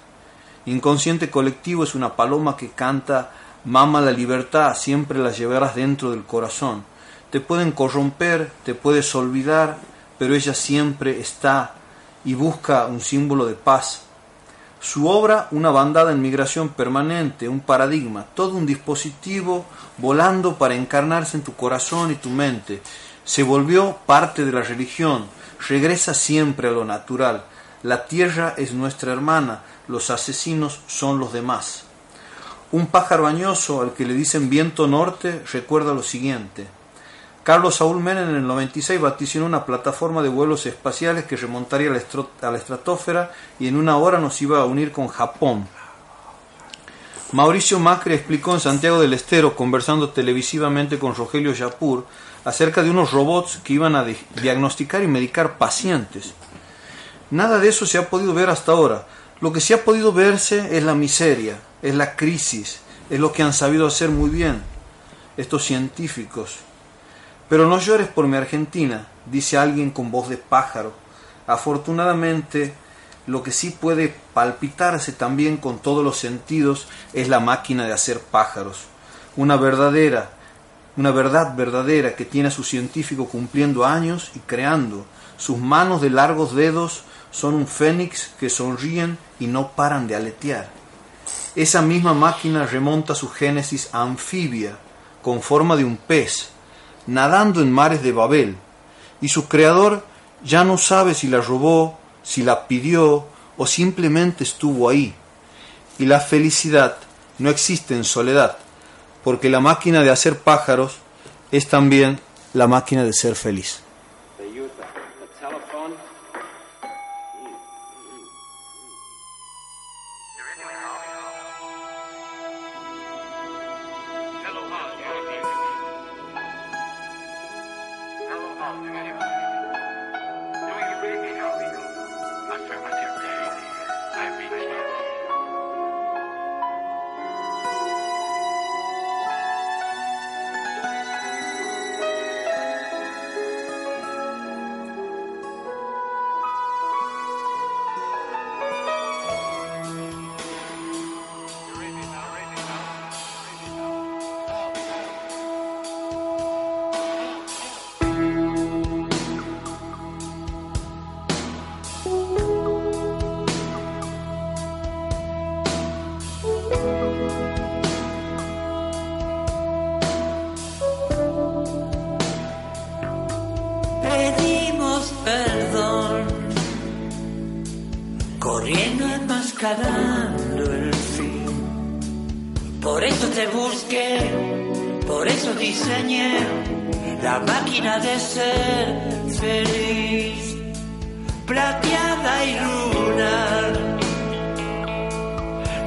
Inconsciente colectivo es una paloma que canta Mama la libertad, siempre la llevarás dentro del corazón. Te pueden corromper, te puedes olvidar, pero ella siempre está y busca un símbolo de paz. Su obra, una bandada en migración permanente, un paradigma, todo un dispositivo volando para encarnarse en tu corazón y tu mente. Se volvió parte de la religión, regresa siempre a lo natural. La tierra es nuestra hermana, los asesinos son los demás. Un pájaro añoso al que le dicen viento norte recuerda lo siguiente. Carlos Saúl Menem en el 96 vaticinó una plataforma de vuelos espaciales que remontaría a la, estratosfera y en una hora nos iba a unir con Japón. Mauricio Macri explicó en Santiago del Estero, conversando televisivamente con Rogelio Yapur, acerca de unos robots que iban a di- diagnosticar y medicar pacientes. Nada de eso se ha podido ver hasta ahora. Lo que sí ha podido verse es la miseria, es la crisis, es lo que han sabido hacer muy bien estos científicos. Pero no llores por mi Argentina, dice alguien con voz de pájaro. Afortunadamente, lo que sí puede palpitarse también con todos los sentidos es la máquina de hacer pájaros. Una verdadera, una verdad verdadera que tiene a su científico cumpliendo años y creando. Sus manos de largos dedos son un fénix que sonríen y no paran de aletear. Esa misma máquina remonta su génesis anfibia, con forma de un pez, nadando en mares de Babel, y su creador ya no sabe si la robó, si la pidió o simplemente estuvo ahí. Y la felicidad no existe en soledad, porque la máquina de hacer pájaros es también la máquina de ser feliz. Enmascarando el fin. Por eso te busqué, por eso diseñé la máquina de ser feliz, plateada y lunar,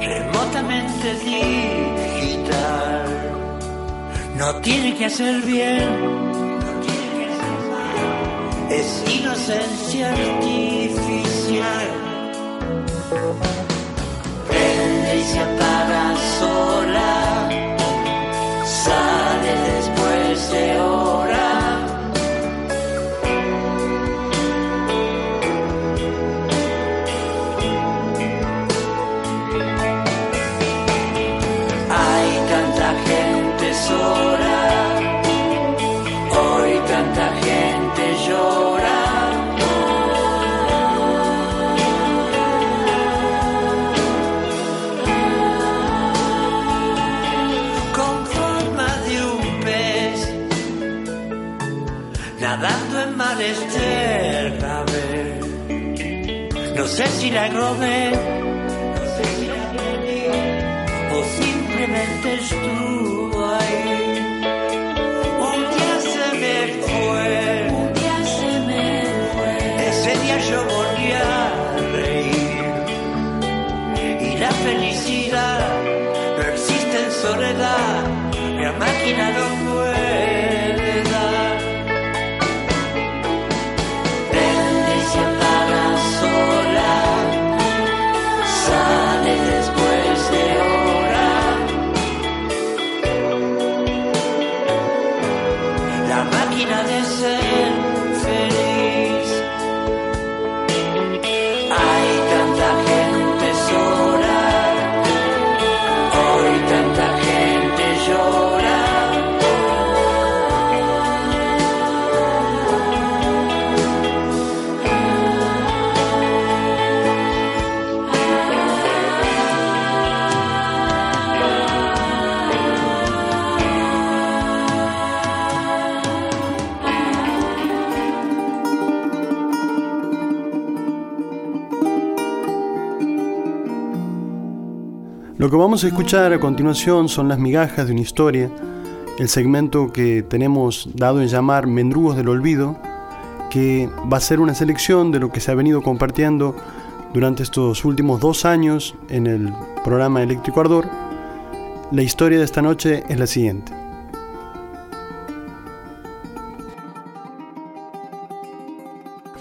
remotamente digital. No tiene que hacer bien es inocencia artificial. Y se apaga No sé si la robé, Lo que vamos a escuchar a continuación son las migajas de una historia, el segmento que tenemos dado en llamar Mendrugos del Olvido, que va a ser una selección de lo que se ha venido compartiendo durante estos últimos dos años en el programa Eléctrico Ardor. La historia de esta noche es la siguiente.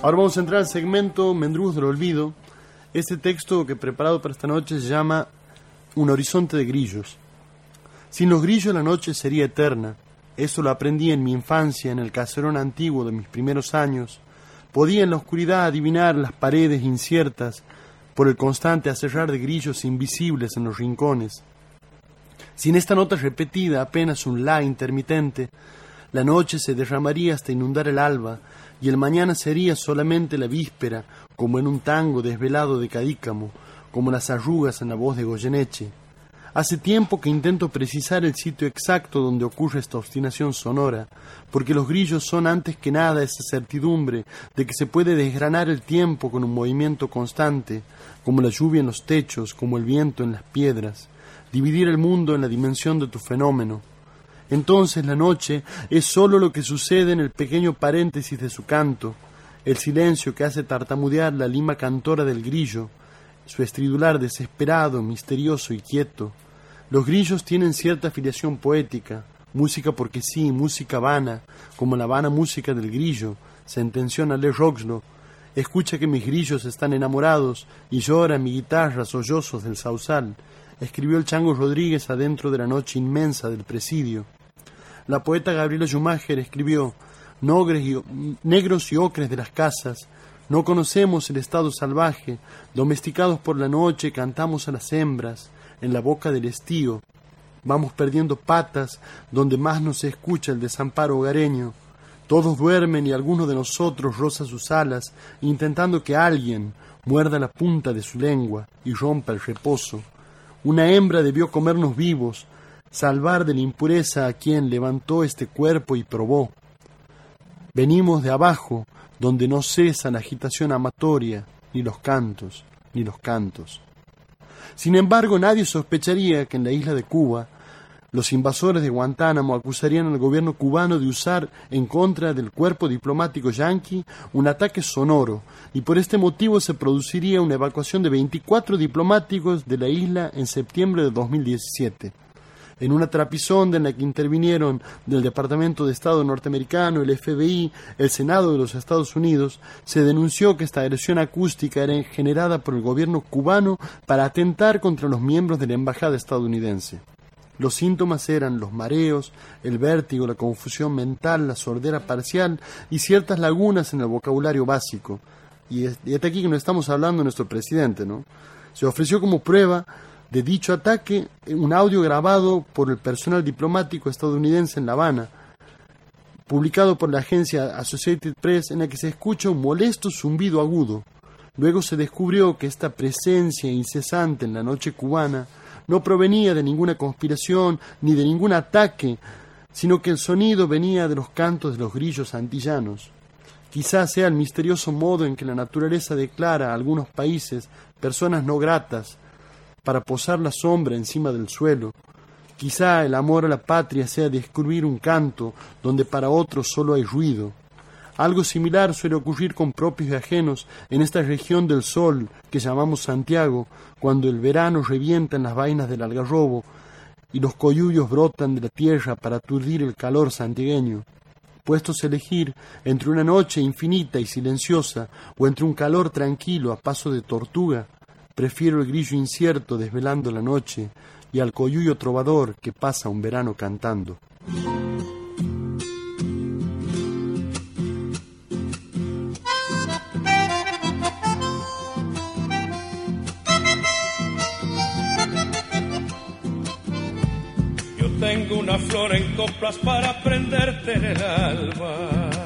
Ahora vamos a entrar al segmento Mendrugos del Olvido. Este texto que he preparado para esta noche se llama Un horizonte de grillos. Sin los grillos la noche sería eterna. Eso lo aprendí en mi infancia, en el caserón antiguo de mis primeros años. Podía en la oscuridad adivinar las paredes inciertas por el constante acerrar de grillos invisibles en los rincones. Sin esta nota repetida, apenas un la intermitente, la noche se derramaría hasta inundar el alba, y el mañana sería solamente la víspera, como en un tango desvelado de Cadícamo, como las arrugas en la voz de Goyeneche. Hace tiempo que intento precisar el sitio exacto donde ocurre esta obstinación sonora, porque los grillos son antes que nada esa certidumbre de que se puede desgranar el tiempo con un movimiento constante, como la lluvia en los techos, como el viento en las piedras, dividir el mundo en la dimensión de tu fenómeno. Entonces la noche es sólo lo que sucede en el pequeño paréntesis de su canto, el silencio que hace tartamudear la lima cantora del grillo, su estridular desesperado, misterioso y quieto. Los grillos tienen cierta afiliación poética, música porque sí, música vana, como la vana música del grillo, sentenció Le Roxlo. Escucha que mis grillos están enamorados y llora mi guitarra sollozos del sausal, escribió el Chango Rodríguez adentro de la noche inmensa del presidio. La poeta Gabriela Schumacher escribió Nogres y, negros y ocres de las casas, no conocemos el estado salvaje, domesticados por la noche cantamos a las hembras, en la boca del estío. Vamos perdiendo patas donde más nos escucha el desamparo hogareño. Todos duermen y alguno de nosotros roza sus alas, intentando que alguien muerda la punta de su lengua y rompa el reposo. Una hembra debió comernos vivos, salvar de la impureza a quien levantó este cuerpo y probó. Venimos de abajo, donde no cesa la agitación amatoria, ni los cantos, ni los cantos. Sin embargo, nadie sospecharía que en la isla de Cuba los invasores de Guantánamo acusarían al gobierno cubano de usar en contra del cuerpo diplomático yanqui un ataque sonoro, y por este motivo se produciría una evacuación de 24 diplomáticos de la isla en septiembre de 2017 en una trapisonda en la que intervinieron del Departamento de Estado norteamericano, el FBI, el Senado de los Estados Unidos, se denunció que esta agresión acústica era generada por el gobierno cubano para atentar contra los miembros de la embajada estadounidense. Los síntomas eran los mareos, el vértigo, la confusión mental, la sordera parcial y ciertas lagunas en el vocabulario básico. Y, hasta aquí que no estamos hablando de nuestro presidente, ¿no? Se ofreció como prueba de dicho ataque un audio grabado por el personal diplomático estadounidense en La Habana, publicado por la agencia Associated Press, en la que se escucha un molesto zumbido agudo. Luego se descubrió que esta presencia incesante en la noche cubana no provenía de ninguna conspiración ni de ningún ataque, sino que el sonido venía de los cantos de los grillos antillanos. Quizás sea el misterioso modo en que la naturaleza declara a algunos países personas no gratas, para posar la sombra encima del suelo. Quizá el amor a la patria sea descubrir un canto donde para otros solo hay ruido. Algo similar suele ocurrir con propios y ajenos en esta región del sol que llamamos Santiago, cuando el verano revienta en las vainas del algarrobo y los coyullos brotan de la tierra para aturdir el calor santiagueño. Puestos a elegir entre una noche infinita y silenciosa o entre un calor tranquilo a paso de tortuga, prefiero el grillo incierto desvelando la noche y al coyullo trovador que pasa un verano cantando. tengo una flor en coplas para prenderte en el alma.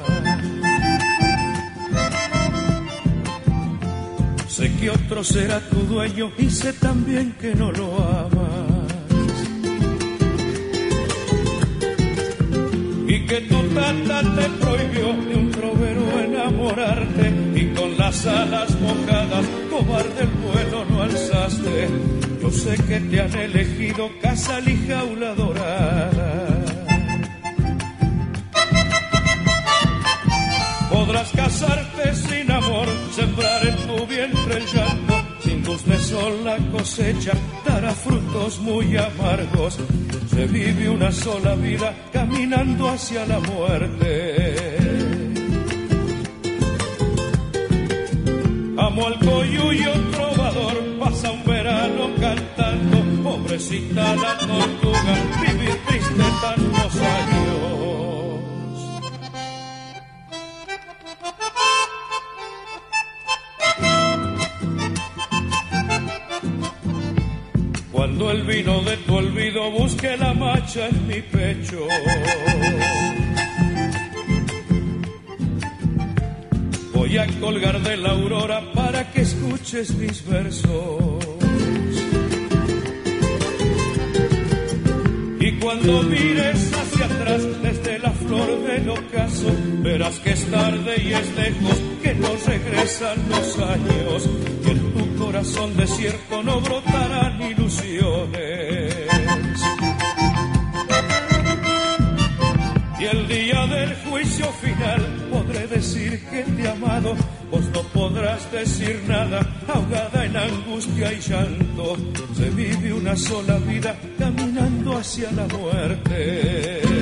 Sé que otro será tu dueño y sé también que no lo amas. Y que tu tata te prohibió de un trovero enamorarte y con las alas mojadas cobarde el vuelo no alzaste yo sé que te han elegido casa y jaula dorada. Podrás casarte sin amor, sembrar en tu vientre el llanto, sin luz de sol la cosecha dará frutos muy amargos. Se vive una sola vida caminando hacia la muerte. Amo al coyuyo trovador, pasa un verano cantando, pobrecita la tortuga, vivir triste tantos años. El vino de tu olvido busque la macha en mi pecho. Voy a colgar de la aurora para que escuches mis versos. Y cuando mires hacia atrás desde la flor del ocaso, verás que es tarde y es lejos, que no regresan los años, corazón desierto no brotarán ilusiones. Y el día del juicio final podré decir que te he amado, vos no podrás decir nada, ahogada en angustia y llanto. Se vive una sola vida caminando hacia la muerte.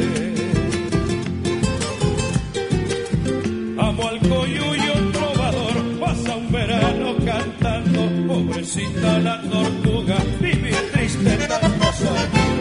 La tortuga, triste tantos años.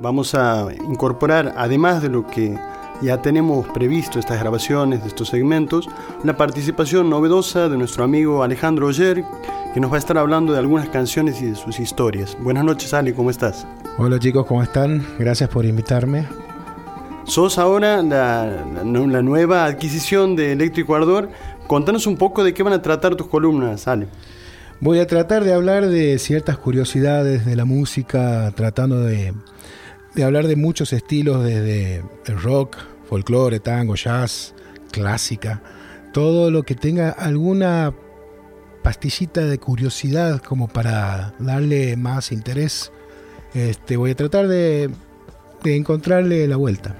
Vamos a incorporar, además de lo que ya tenemos previsto, estas grabaciones de estos segmentos, una participación novedosa de nuestro amigo Alejandro Oyer, que nos va a estar hablando de algunas canciones y de sus historias. Buenas noches, Ale, ¿cómo estás? Hola chicos, ¿cómo están? Gracias por invitarme. Sos ahora la, la nueva adquisición de Eléctrico Ardor. Contanos un poco de qué van a tratar tus columnas, Ale. Voy a tratar de hablar de ciertas curiosidades de la música, tratando de de hablar de muchos estilos, desde el rock, folclore, tango, jazz, clásica, todo lo que tenga alguna pastillita de curiosidad como para darle más interés. Este, voy a tratar de, de encontrarle la vuelta.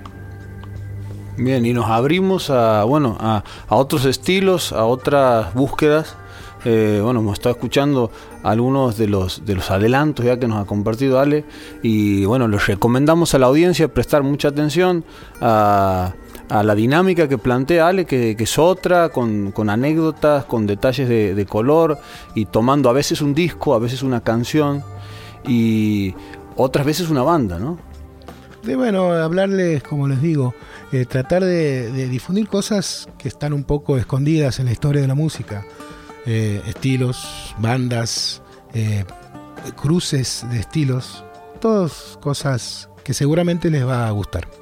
Bien, y nos abrimos a, bueno, a, a otros estilos, a otras búsquedas eh, bueno, hemos estado escuchando algunos de los, de los adelantos ya que nos ha compartido Ale y bueno, les recomendamos a la audiencia prestar mucha atención a, la dinámica que plantea Ale, que, es otra, con, anécdotas, con detalles de, color y tomando a veces un disco, a veces una canción y otras veces una banda, ¿no? De bueno, hablarles, como les digo, eh, tratar de, de difundir cosas que están un poco escondidas en la historia de la música. Eh, estilos, bandas, eh, cruces de estilos, todas cosas que seguramente les va a gustar.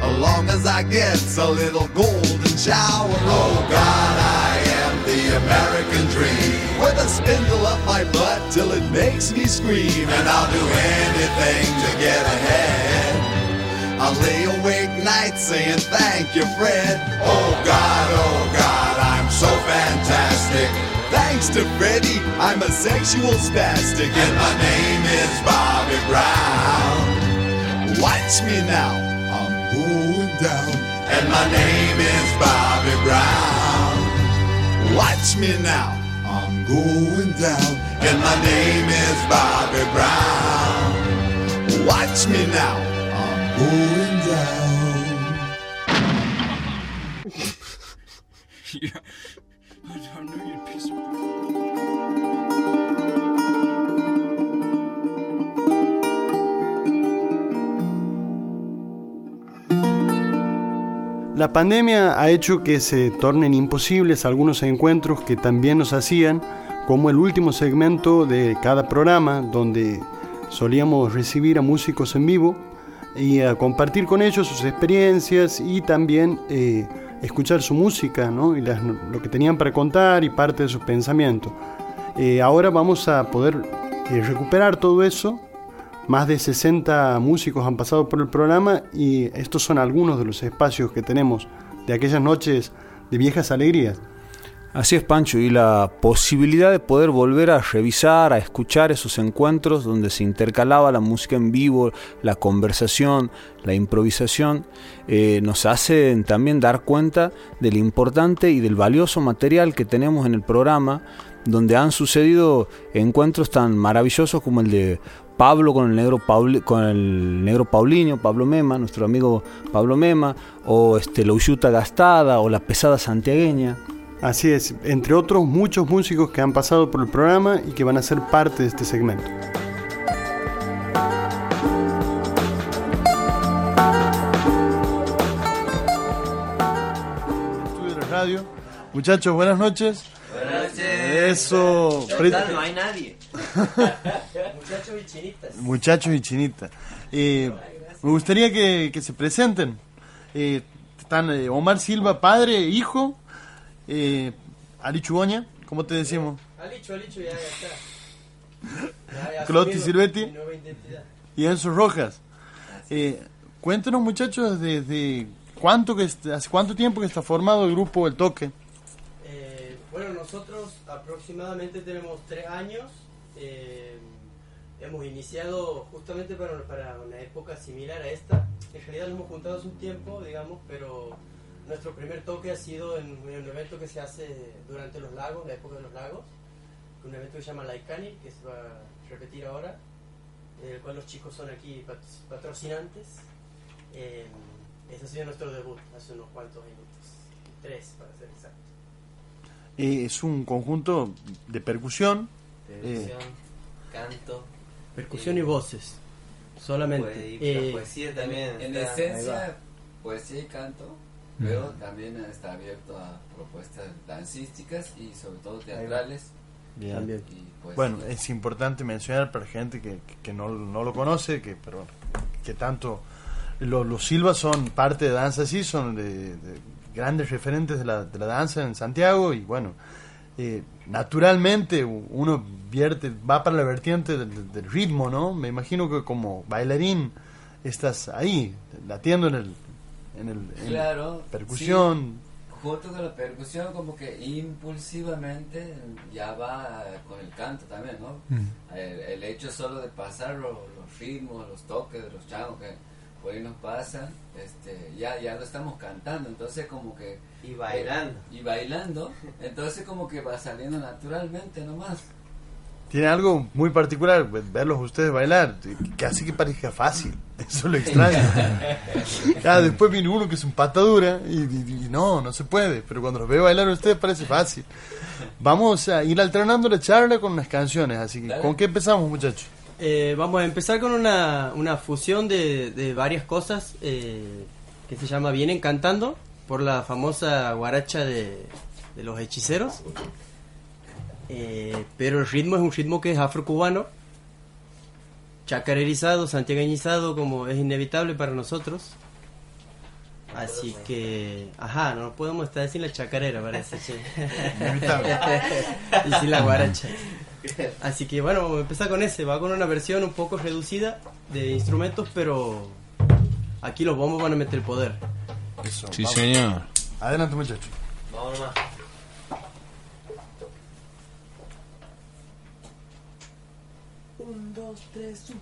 as long as I get a little golden shower. Oh God, I am the American dream, with a spindle up my butt till it makes me scream, and I'll do anything to get ahead. I lay awake nights saying thank you, Fred. Oh God, oh God, I'm so fantastic. Thanks to Freddie, I'm a sexual spastic, and my name is Bobby Brown. Watch me now, going down, and my name is Bobby Brown. Watch me now, I'm going down, and my name is Bobby Brown. Watch me now, I'm going down. yeah. I knew you'd be. La pandemia ha hecho que se tornen imposibles algunos encuentros que también nos hacían, como el último segmento de cada programa, donde solíamos recibir a músicos en vivo y a compartir con ellos sus experiencias y también eh, escuchar su música ¿no? y lo que tenían para contar y parte de sus pensamientos. Eh, ahora vamos a poder eh, recuperar todo eso. Más de 60 músicos han pasado por el programa y estos son algunos de los espacios que tenemos de aquellas noches de viejas alegrías. Así es, Pancho, y la posibilidad de poder volver a revisar, a escuchar esos encuentros donde se intercalaba la música en vivo, la conversación, la improvisación, eh, nos hacen también dar cuenta del importante y del valioso material que tenemos en el programa, donde han sucedido encuentros tan maravillosos como el de Pablo con el negro Pauli- con el negro Paulinho, Pablo Mema, nuestro amigo Pablo Mema, o este la Uyuta Gastada o la pesada santiagueña. Así es, entre otros muchos músicos que han pasado por el programa y que van a ser parte de este segmento. Estudio de la radio. Muchachos, buenas noches. Buenas noches. Eso. No hay nadie. Muchachos y chinitas. Muchachos y chinitas. Eh, me gustaría que, que se presenten. Eh, están eh, Omar Silva, padre, hijo. Eh, Ali Chugoña, ¿cómo te decimos? Alicho, Alicho, ya, ya está. Ya, ya Clotti asumido Silvetti. Y Enzo Rojas. Eh, cuéntenos, muchachos, desde cuánto que hace cuánto tiempo que está formado el grupo El Toque. Eh, bueno, nosotros aproximadamente tenemos tres años. Eh, hemos iniciado justamente para, para una época similar a esta. En realidad nos hemos juntado hace un tiempo, digamos, pero nuestro primer toque ha sido en, en un evento que se hace durante los lagos, la época de los lagos. Un evento que se llama Laikani, que se va a repetir ahora. el cual los chicos son aquí pat- patrocinantes. Eh, ese ha sido nuestro debut hace unos cuantos minutos, tres para ser exacto. Eh, es un conjunto de percusión. Percusión, canto. Percusión y voces, solamente. Poe- Eh, poesía también. En está- esencia, poesía y canto, pero también está abierto a propuestas dancísticas y sobre todo teatrales. Bien. Y poesía. Bueno, es importante mencionar para gente que, que no, no lo conoce, que, pero, que tanto los, los Silva son parte de Danza Así, son de, de grandes referentes de la, de la danza en Santiago y bueno, eh, naturalmente uno vierte, va para la vertiente del, ritmo, ¿no? Me imagino que como bailarín estás ahí, latiendo en el, en el en Claro. percusión. sí. junto con la percusión, como que impulsivamente ya va con el canto también, ¿no? Mm. El, el hecho solo de pasar lo- los ritmos, los toques de los changos que por ahí nos pasan, este, ya, ya lo estamos cantando, entonces como que... Y bailando. eh, y bailando, entonces como que va saliendo naturalmente nomás. Tiene algo muy particular, verlos ustedes bailar, que hace que parezca fácil. Eso lo extraño. ya, después viene uno que es un patadura y, y- y no, no se puede. Pero cuando los veo bailar a ustedes parece fácil. Vamos a ir alternando la charla con unas canciones. Así que, ¿con qué empezamos, muchachos? Eh, vamos a empezar con una, una fusión de, de varias cosas eh, que se llama Vienen Cantando por la famosa guaracha de, de los hechiceros. Eh, pero el ritmo es un ritmo que es afrocubano, chacarerizado, santiagueñizado, como es inevitable para nosotros. Así que, ajá, no podemos estar sin la chacarera, parece. Inevitable. y sin la guaracha. Así que bueno, vamos a empezar con ese. Va con una versión un poco reducida de instrumentos, pero aquí los bombos van a meter el poder. Eso, Sí, señor. Adelante, muchachos. Vamos nomás. Un, dos, tres, un.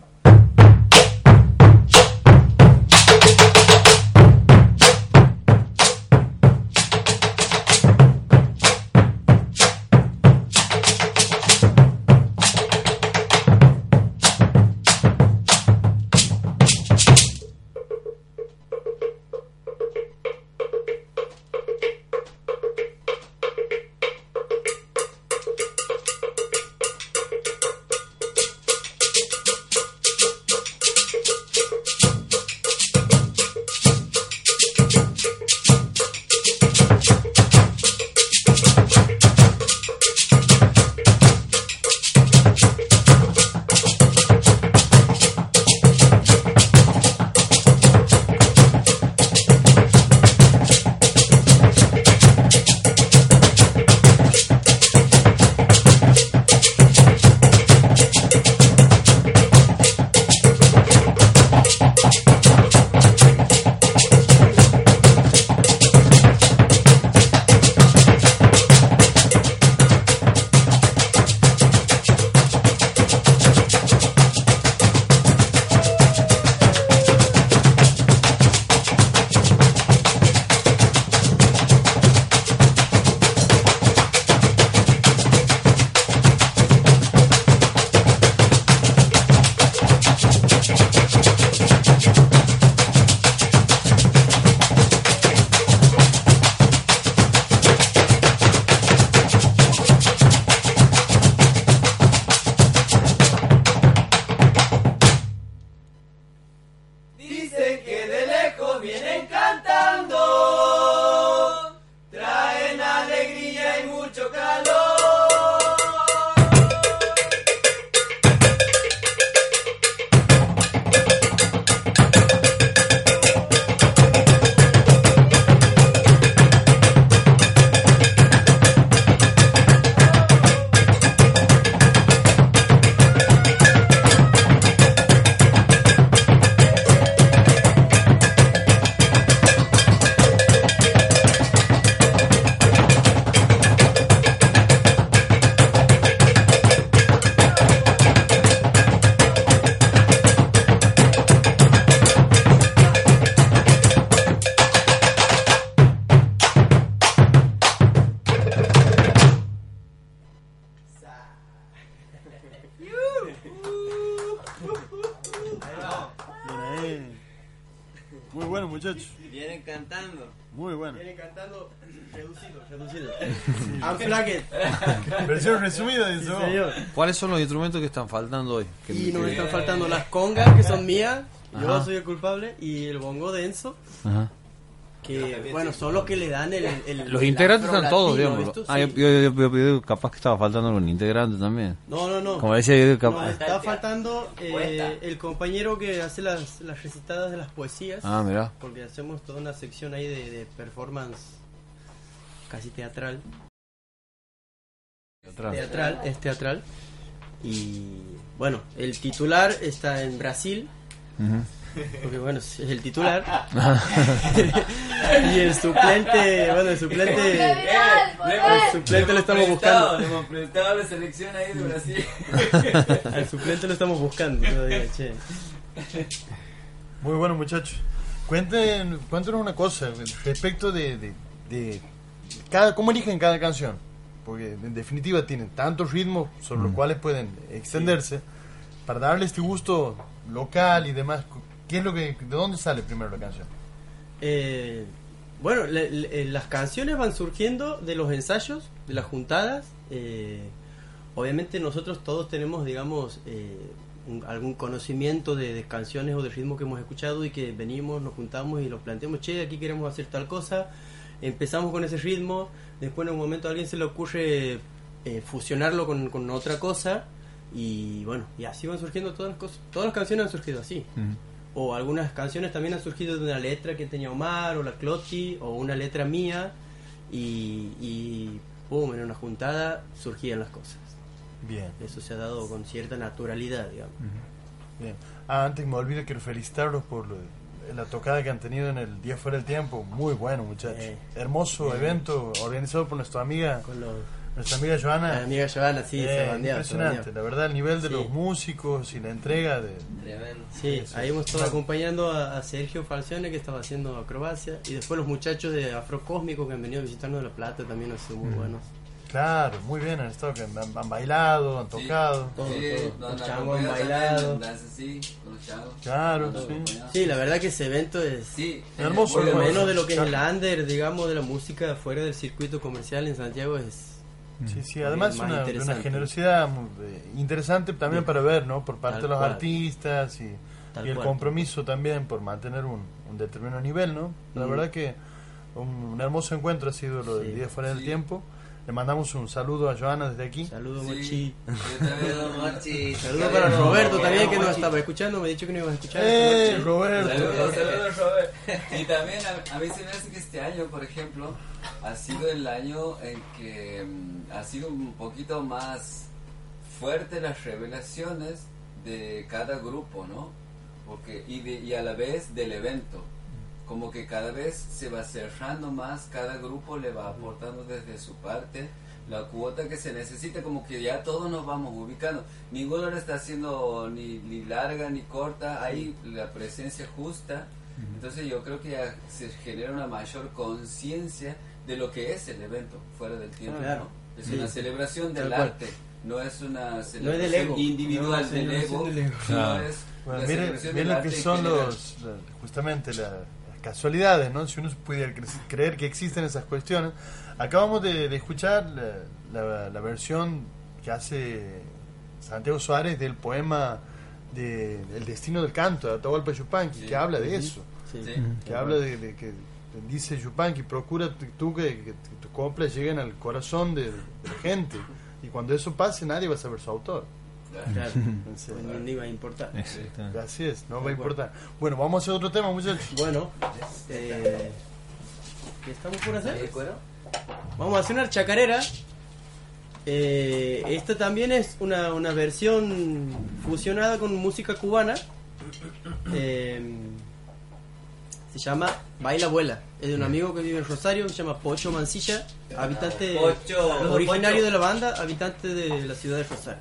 Versión resumida, vos. señor. ¿Cuáles son los instrumentos que están faltando hoy? Que- Y nos están faltando las congas, que son mías. Yo Ajá. soy el culpable. Y el bongo denso, Ajá. que bueno, son los que le dan el. el- Los el integrantes están todos, digamos. ¿visto? Ah, yo, Sí. yo- yo- yo- yo- capaz que estaba faltando los integrantes también. No, no, no. Como decía yo, capaz. está faltando eh, el compañero que hace las, las recitadas de las poesías. Ah, mirá. Porque hacemos toda una sección ahí de, de performance casi teatral. Teatral. Teatral, es teatral. Y bueno, el titular está en Brasil. Porque bueno, es el titular. y el suplente, bueno, el suplente. El suplente lo estamos buscando. Le hemos prestado la selección ahí de Brasil. Al suplente lo estamos buscando todavía, che. Muy bueno, muchachos. Cuenten, cuéntenos una cosa respecto de, de, de cada, cómo eligen cada canción. Porque en definitiva tienen tantos ritmos sobre los cuales pueden extenderse. Para darle este gusto local y demás, ¿qué es lo que, ¿de dónde sale primero la canción? Eh, bueno, le- le- las canciones van surgiendo de los ensayos, de las juntadas. eh, obviamente nosotros todos tenemos, digamos, eh, un- algún conocimiento de, de canciones o de ritmos que hemos escuchado y que venimos, nos juntamos y los planteamos, che, aquí queremos hacer tal cosa. Empezamos con ese ritmo, después en un momento a alguien se le ocurre eh, fusionarlo con, con otra cosa y bueno, y así van surgiendo todas las cosas. Todas las canciones han surgido así. O algunas canciones también han surgido de una letra que tenía Omar o la Cloti o una letra mía y, y pum, en una juntada surgían las cosas. Bien. Eso se ha dado con cierta naturalidad, digamos. Bien. Ah, antes me olvido, quiero felicitarlos por lo de- la tocada que han tenido en el Día Fuera del Tiempo. Muy bueno, muchachos. Eh. Hermoso Bien. evento organizado por nuestra amiga, Con los- nuestra amiga Joana. La amiga Joana, sí, se Eh, bandeaba, Impresionante, la verdad, el nivel de Sí. los músicos y la entrega de... Sí, Eso. ahí hemos estado acompañando a, a Sergio Falcione que estaba haciendo acrobacia y después los muchachos de Afrocósmico que han venido a visitarnos de La Plata también han sido muy Mm. buenos. Claro, muy bien, han estado que han, han bailado, han tocado. Sí, todo. nos Los changos han bailado. changos. Claro, sí. Sí, la verdad que ese evento es Sí, Hermoso, Por lo hermoso. menos de lo que es el under, digamos, de la música fuera del circuito comercial en Santiago es... Sí, sí, además más una, de una interesante. generosidad eh, interesante también para ver, ¿no? Por parte Tal de los cual. artistas y, el cual. compromiso también por mantener un, un determinado nivel, ¿no? La Mm. verdad que un, un hermoso encuentro ha sido lo del Sí. Día Fuera del Tiempo. Le mandamos un saludo a Joana desde aquí. Saludos, Sí. Mochi. Yo también, don Mochi. Saludos para Roberto también que nos estaba escuchando, me ha dicho que no iba a escuchar. ¡Eh. Roberto! Saludos, saludos, Robert. Y también a, a mí se me hace que este año, por ejemplo, ha sido el año en que mm, ha sido un poquito más fuerte las revelaciones de cada grupo, ¿no? Porque, y, de- y a la vez del evento. Como que cada vez se va cerrando más, cada grupo le va aportando desde su parte la cuota que se necesita, como que ya todos nos vamos ubicando. Ninguno lo está haciendo ni, ni larga ni corta, hay la presencia justa. Entonces yo creo que ya se genera una mayor conciencia de lo que es el evento fuera del tiempo. Claro. ¿no? Es Sí. una celebración del Tal cual. arte, no es una celebración ego. individual No, del ego, del ego. Claro. es Bueno, miren del lo que son los, justamente la- casualidades, ¿no? Si uno pudiera cre- creer que existen esas cuestiones. Acabamos de, de escuchar la, la- la versión que hace Santiago Suárez del poema de El destino del canto de Atahualpa Yupanqui, Sí. que habla de eso, Sí. que habla de, de que dice Yupanqui, procura tú- que, que tus coplas lleguen al corazón de, de la gente, y cuando eso pase nadie va a saber su autor. Claro, Entonces, pues ni iba a importar. Exactamente. Así es, no va a importar. Bueno, vamos a hacer otro tema, muchachos. Bueno, eh, ¿qué estamos por hacer? Vamos a hacer una chacarera. Eh, esta también es una, una versión fusionada con música cubana. Eh, se llama Baila Abuela. Es de un amigo que vive en Rosario, se llama Pocho Mancilla, habitante Pocho. originario Pocho. de la banda, habitante de la ciudad de Rosario.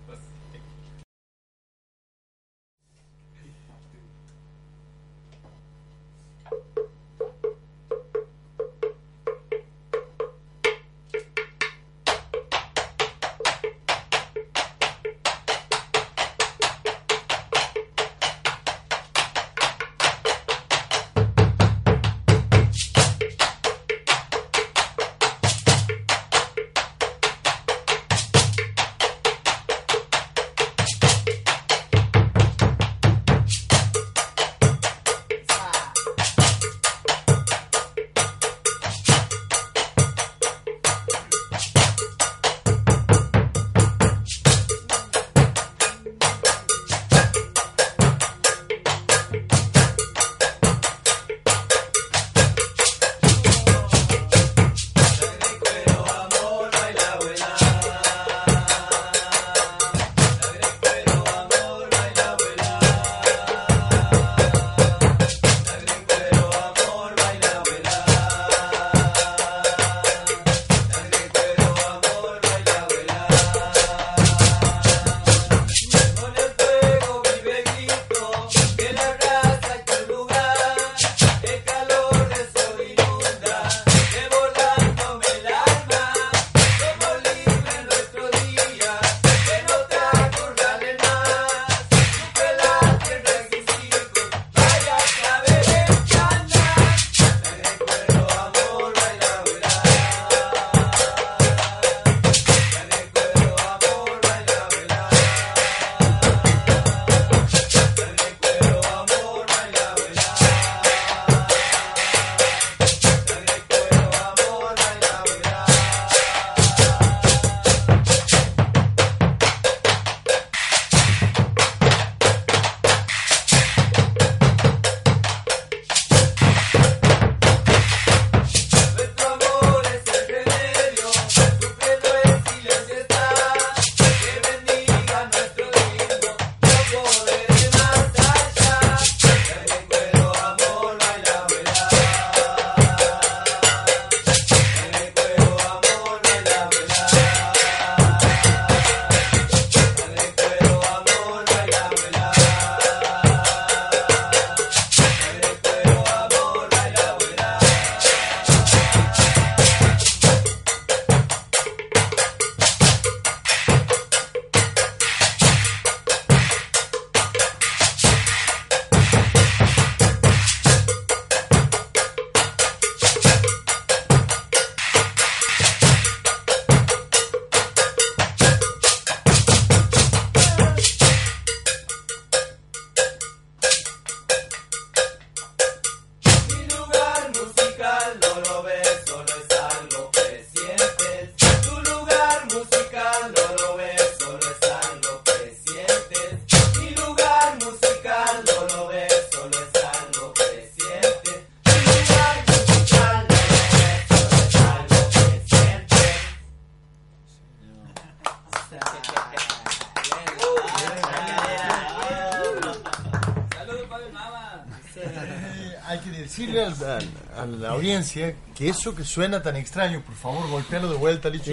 audiencia que eso que suena tan extraño, por favor, golpealo de vuelta, Licho.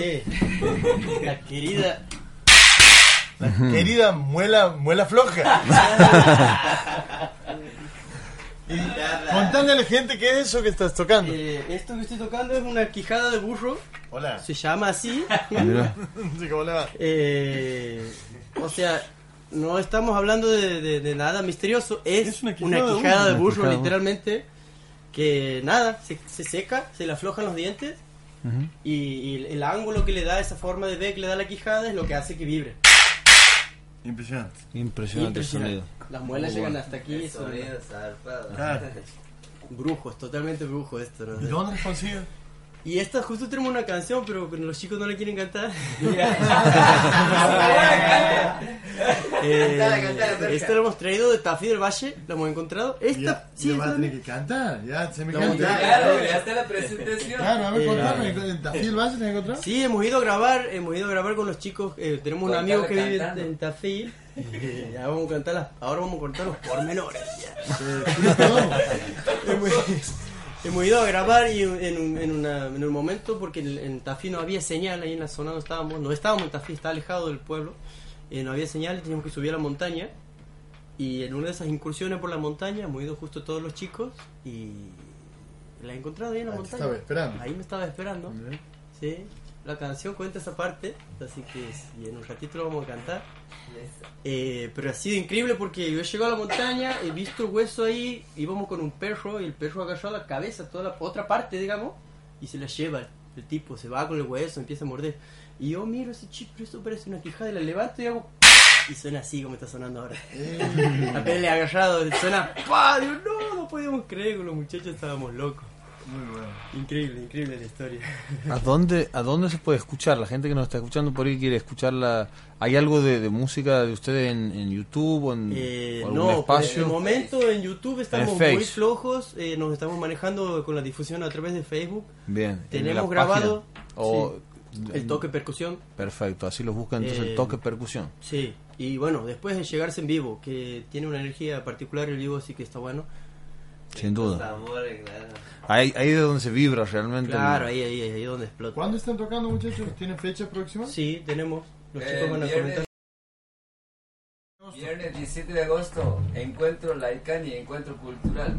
La querida. La querida muela, muela floja. y a la gente qué es eso que estás tocando. Eh, esto que estoy tocando es una quijada de burro. Hola. Se llama así. Mira. Sí, ¿cómo le va? Eh, o sea, no estamos hablando de, de- de nada misterioso. Es, una quijada de quijada, de burro, Una quijada de burro. literalmente. Que nada, se, se seca, se le aflojan los dientes. Y, y el ángulo que le da, esa forma de B que le da la quijada, es lo que hace que vibre. Impresionante. Impresionante el Impresionante. sonido. Las muelas Muy llegan bueno. hasta aquí. El son- sonido zarpado. Claro. Brujo, es totalmente brujo esto. ¿no? ¿Y dónde consigues? Y esta justo tenemos una canción, pero los chicos no la quieren cantar. Eh, esta la hemos traído de Tafí del Valle, la hemos encontrado. Esta, Ya, sí, ya vas a tener que cantar, ya se me No, canta. claro, ya está la presentación. Claro, a ver, Eh, contame, ¿en Tafí el Valle te has encontrado? Sí, hemos ido a grabar, hemos ido a grabar con los chicos. eh, tenemos un amigo que vive cantando. en Tafí. Ya vamos a cantar las- ahora vamos a contar los pormenores. hemos, hemos ido a grabar y en un, en, una- en un momento, porque en, en Tafí no había señal, ahí en la zona donde estábamos, no estábamos en Tafí, está alejado del pueblo, eh, no había señal, teníamos que subir a la montaña. Y en una de esas incursiones por la montaña hemos ido justo todos los chicos y la he encontrado ahí en la montaña. estaba esperando. Ahí me estaba esperando. Sí, la canción cuenta esa parte, así que y en un ratito lo vamos a cantar. Eh, pero ha sido increíble porque yo he llegado a la montaña, he visto el hueso ahí, íbamos con un perro y el perro agarró la cabeza, toda la otra parte, digamos, y se la lleva. El tipo se va con el hueso, empieza a morder. Y yo miro ese chip, pero esto parece una quijada, y la levanto y hago. Y suena así como está sonando ahora. Apenas le he agarrado, suena. ¡pah! Digo, no, no podíamos creer, con los muchachos estábamos locos. Muy bueno. Increíble, increíble la historia. ¿A dónde, ¿A dónde se puede escuchar? La gente que nos está escuchando por ahí quiere escucharla. ¿Hay algo de, de música de ustedes en, en YouTube o en Eh, o algún no, espacio? el momento en YouTube estamos En muy flojos, eh, nos estamos manejando con la difusión a través de Facebook. Bien. ¿en Tenemos grabado? O- sí, el toque percusión. Perfecto, así los buscan entonces Eh, el toque percusión. Sí, y bueno, después de llegarse en vivo, que tiene una energía particular el vivo, así que está bueno. Sin duda. Claro. Ahí, ahí es donde se vibra realmente. Claro, el- ahí, ahí, ahí donde explota. ¿Cuándo están tocando, muchachos? ¿Tienen fecha próxima? Sí, tenemos. Los Eh, chicos van a viernes- comentar. Viernes 17 de agosto, encuentro laicán y encuentro cultural.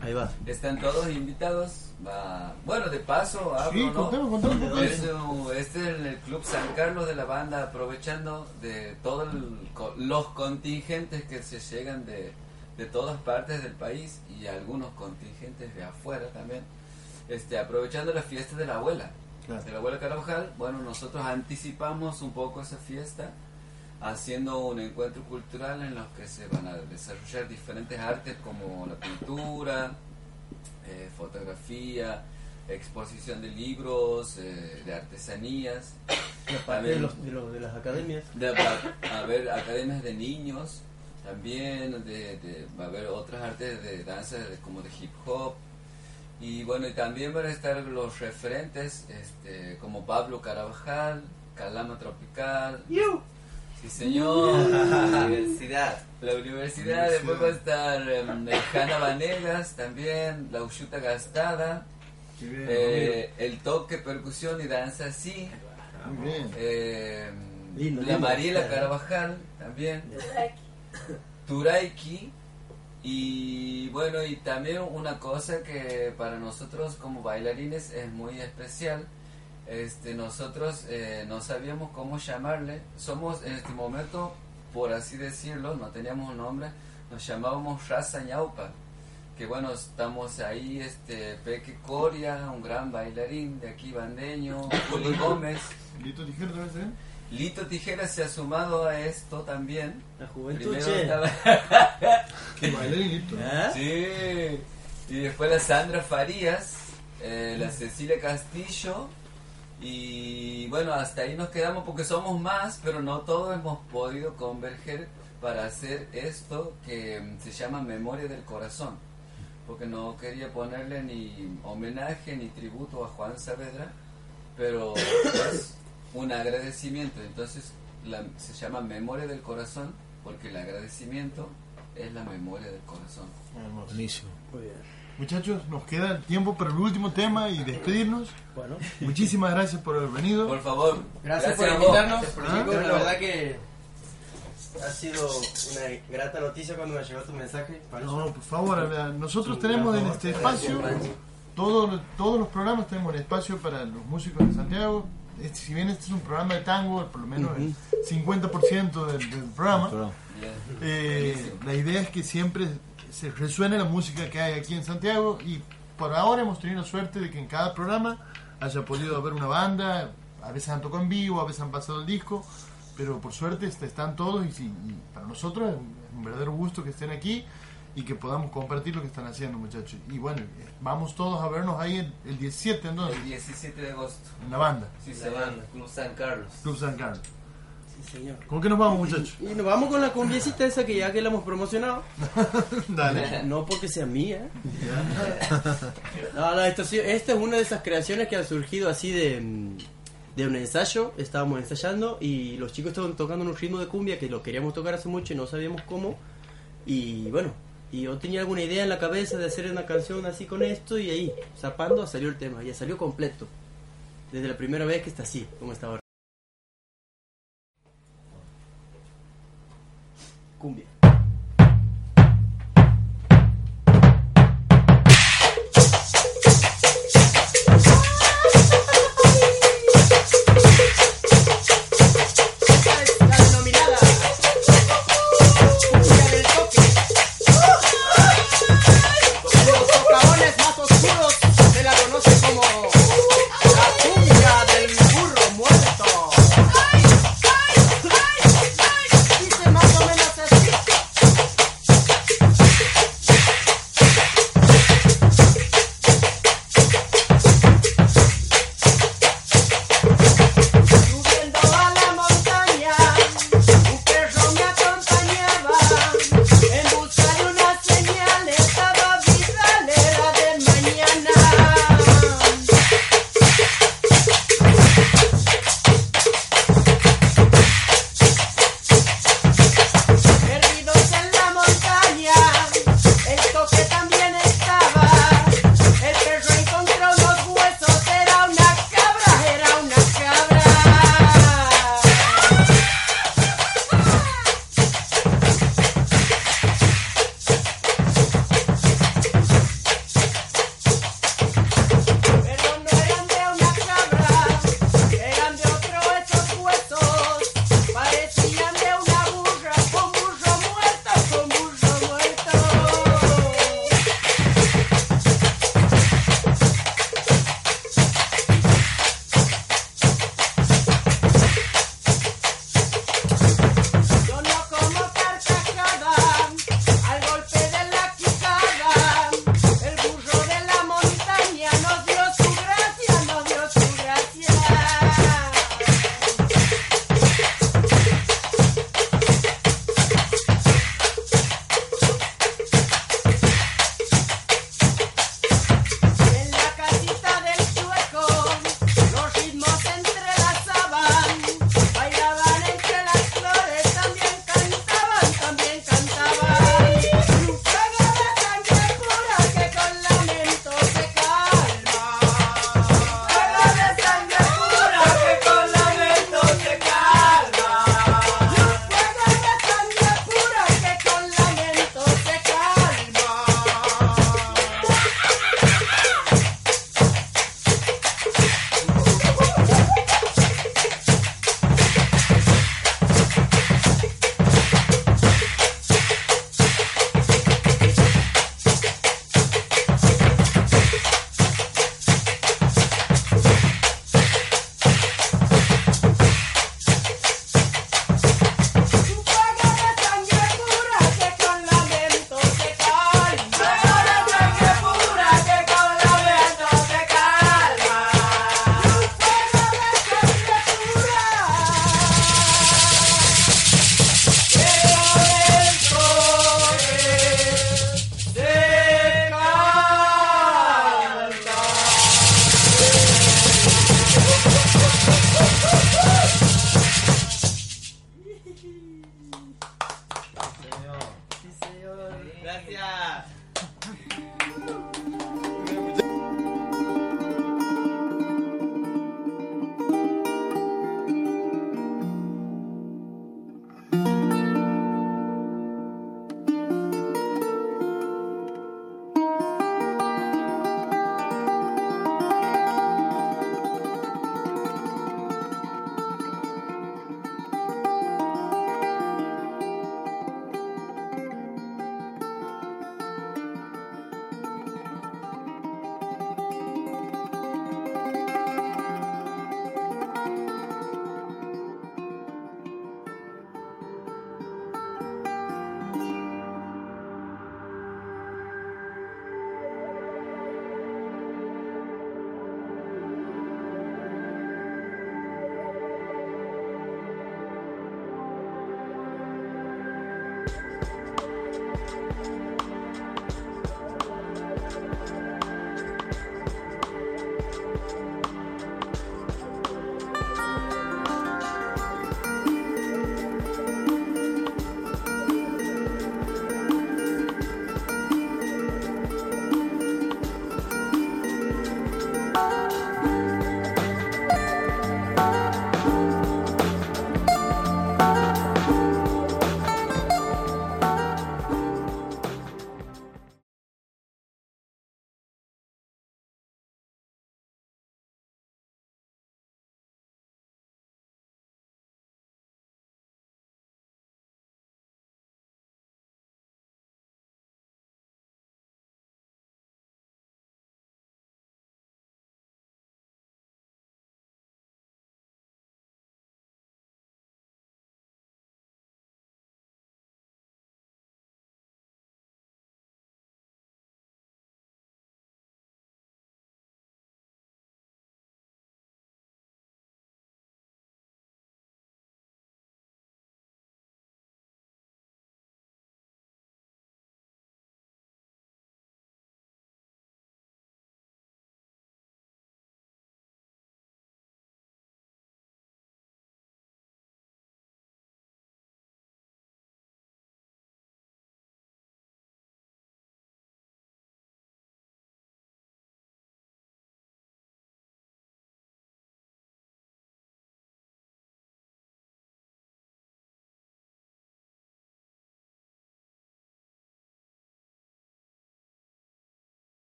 Ahí va. Están todos invitados. Va... Bueno, de paso, hablo, Sí, ¿no? contame, contame un poco Es, eso. un- Este es el Club San Carlos de la banda, aprovechando de todos los contingentes que se llegan de, de todas partes del país y algunos contingentes de afuera también. Este, aprovechando la fiesta de la abuela, Claro. de la abuela Carabajal, bueno, nosotros anticipamos un poco esa fiesta haciendo un encuentro cultural en los que se van a desarrollar diferentes artes como la pintura, eh, fotografía, exposición de libros, eh, de artesanías. La parte de, los- de los- de las academias. De- a haber academias de niños también, de, de- va a haber otras artes de danza de- como de hip hop. Y bueno, y también van a estar los referentes este, como Pablo Carabajal, Calama Tropical. Sí, señor. La universidad. La universidad. Después va a estar em, el Hanna Vanegas también, la Ushuta Gastada. Qué bien, eh, el toque, percusión y danza así. Muy bien. Eh, Lindo, la lindo. Mariela Carabajal también. Turaiki. Y bueno, y también una cosa que para nosotros como bailarines es muy especial. Este, nosotros eh, no sabíamos cómo llamarle. Somos en este momento, por así decirlo, no teníamos un nombre, nos llamábamos Raza Ñaupa. Que bueno, estamos ahí, este, Peque Coria, un gran bailarín de aquí, bandeño, Juli Gómez. ¿Lito Tijera otra vez, eh? Lito Tijera se ha sumado a esto también. La juventud, Primero che. estaba- Qué Lito. ¿Ah? Sí. Y después la Sandra Farías, eh, la Cecilia Castillo. Y bueno, hasta ahí nos quedamos porque somos más, pero no todos hemos podido converger para hacer esto que mm, se llama Memoria del Corazón. Porque no quería ponerle ni homenaje ni tributo a Juan Saavedra, pero un agradecimiento. Entonces la- se llama Memoria del Corazón porque el agradecimiento es la memoria del corazón. Buenísimo. Muy bien. muchachos, nos queda el tiempo para el último tema y despedirnos. Bueno. Muchísimas gracias por haber venido. Por favor. Gracias, Gracias por invitarnos. Gracias por chicos. invitarnos. La verdad que ha sido una grata noticia cuando me llegó tu mensaje. Pancho. No, por favor, nosotros Un tenemos en este espacio, todos, todos los programas tenemos un espacio para los músicos de Santiago. Si bien este es un programa de tango, por lo menos el 50% del, del programa, eh, la idea es que siempre se resuene la música que hay aquí en Santiago y por ahora hemos tenido la suerte de que en cada programa haya podido haber una banda, a veces han tocado en vivo, a veces han pasado el disco, pero por suerte est- están todos y, y para nosotros es un verdadero gusto que estén aquí y que podamos compartir lo que están haciendo muchachos. Y bueno, eh, vamos todos a vernos ahí el, el 17 entonces. El 17 de agosto. En la banda. Sí, La banda. Club San Carlos. Club San Carlos. Sí, señor. ¿Con qué nos vamos muchachos? Y nos vamos con la cumbiecita esa que ya que la hemos promocionado. Dale. No porque sea mía. No, no, esto sí- esta es una de esas creaciones que han surgido así de, de un ensayo. Estábamos ensayando y los chicos estaban tocando un ritmo de cumbia que lo queríamos tocar hace mucho y no sabíamos cómo. Y bueno, y yo tenía alguna idea en la cabeza de hacer una canción así con esto y ahí, zapando, salió el tema. Ya salió completo. Desde la primera vez que está así, como está ahora. Cumbia.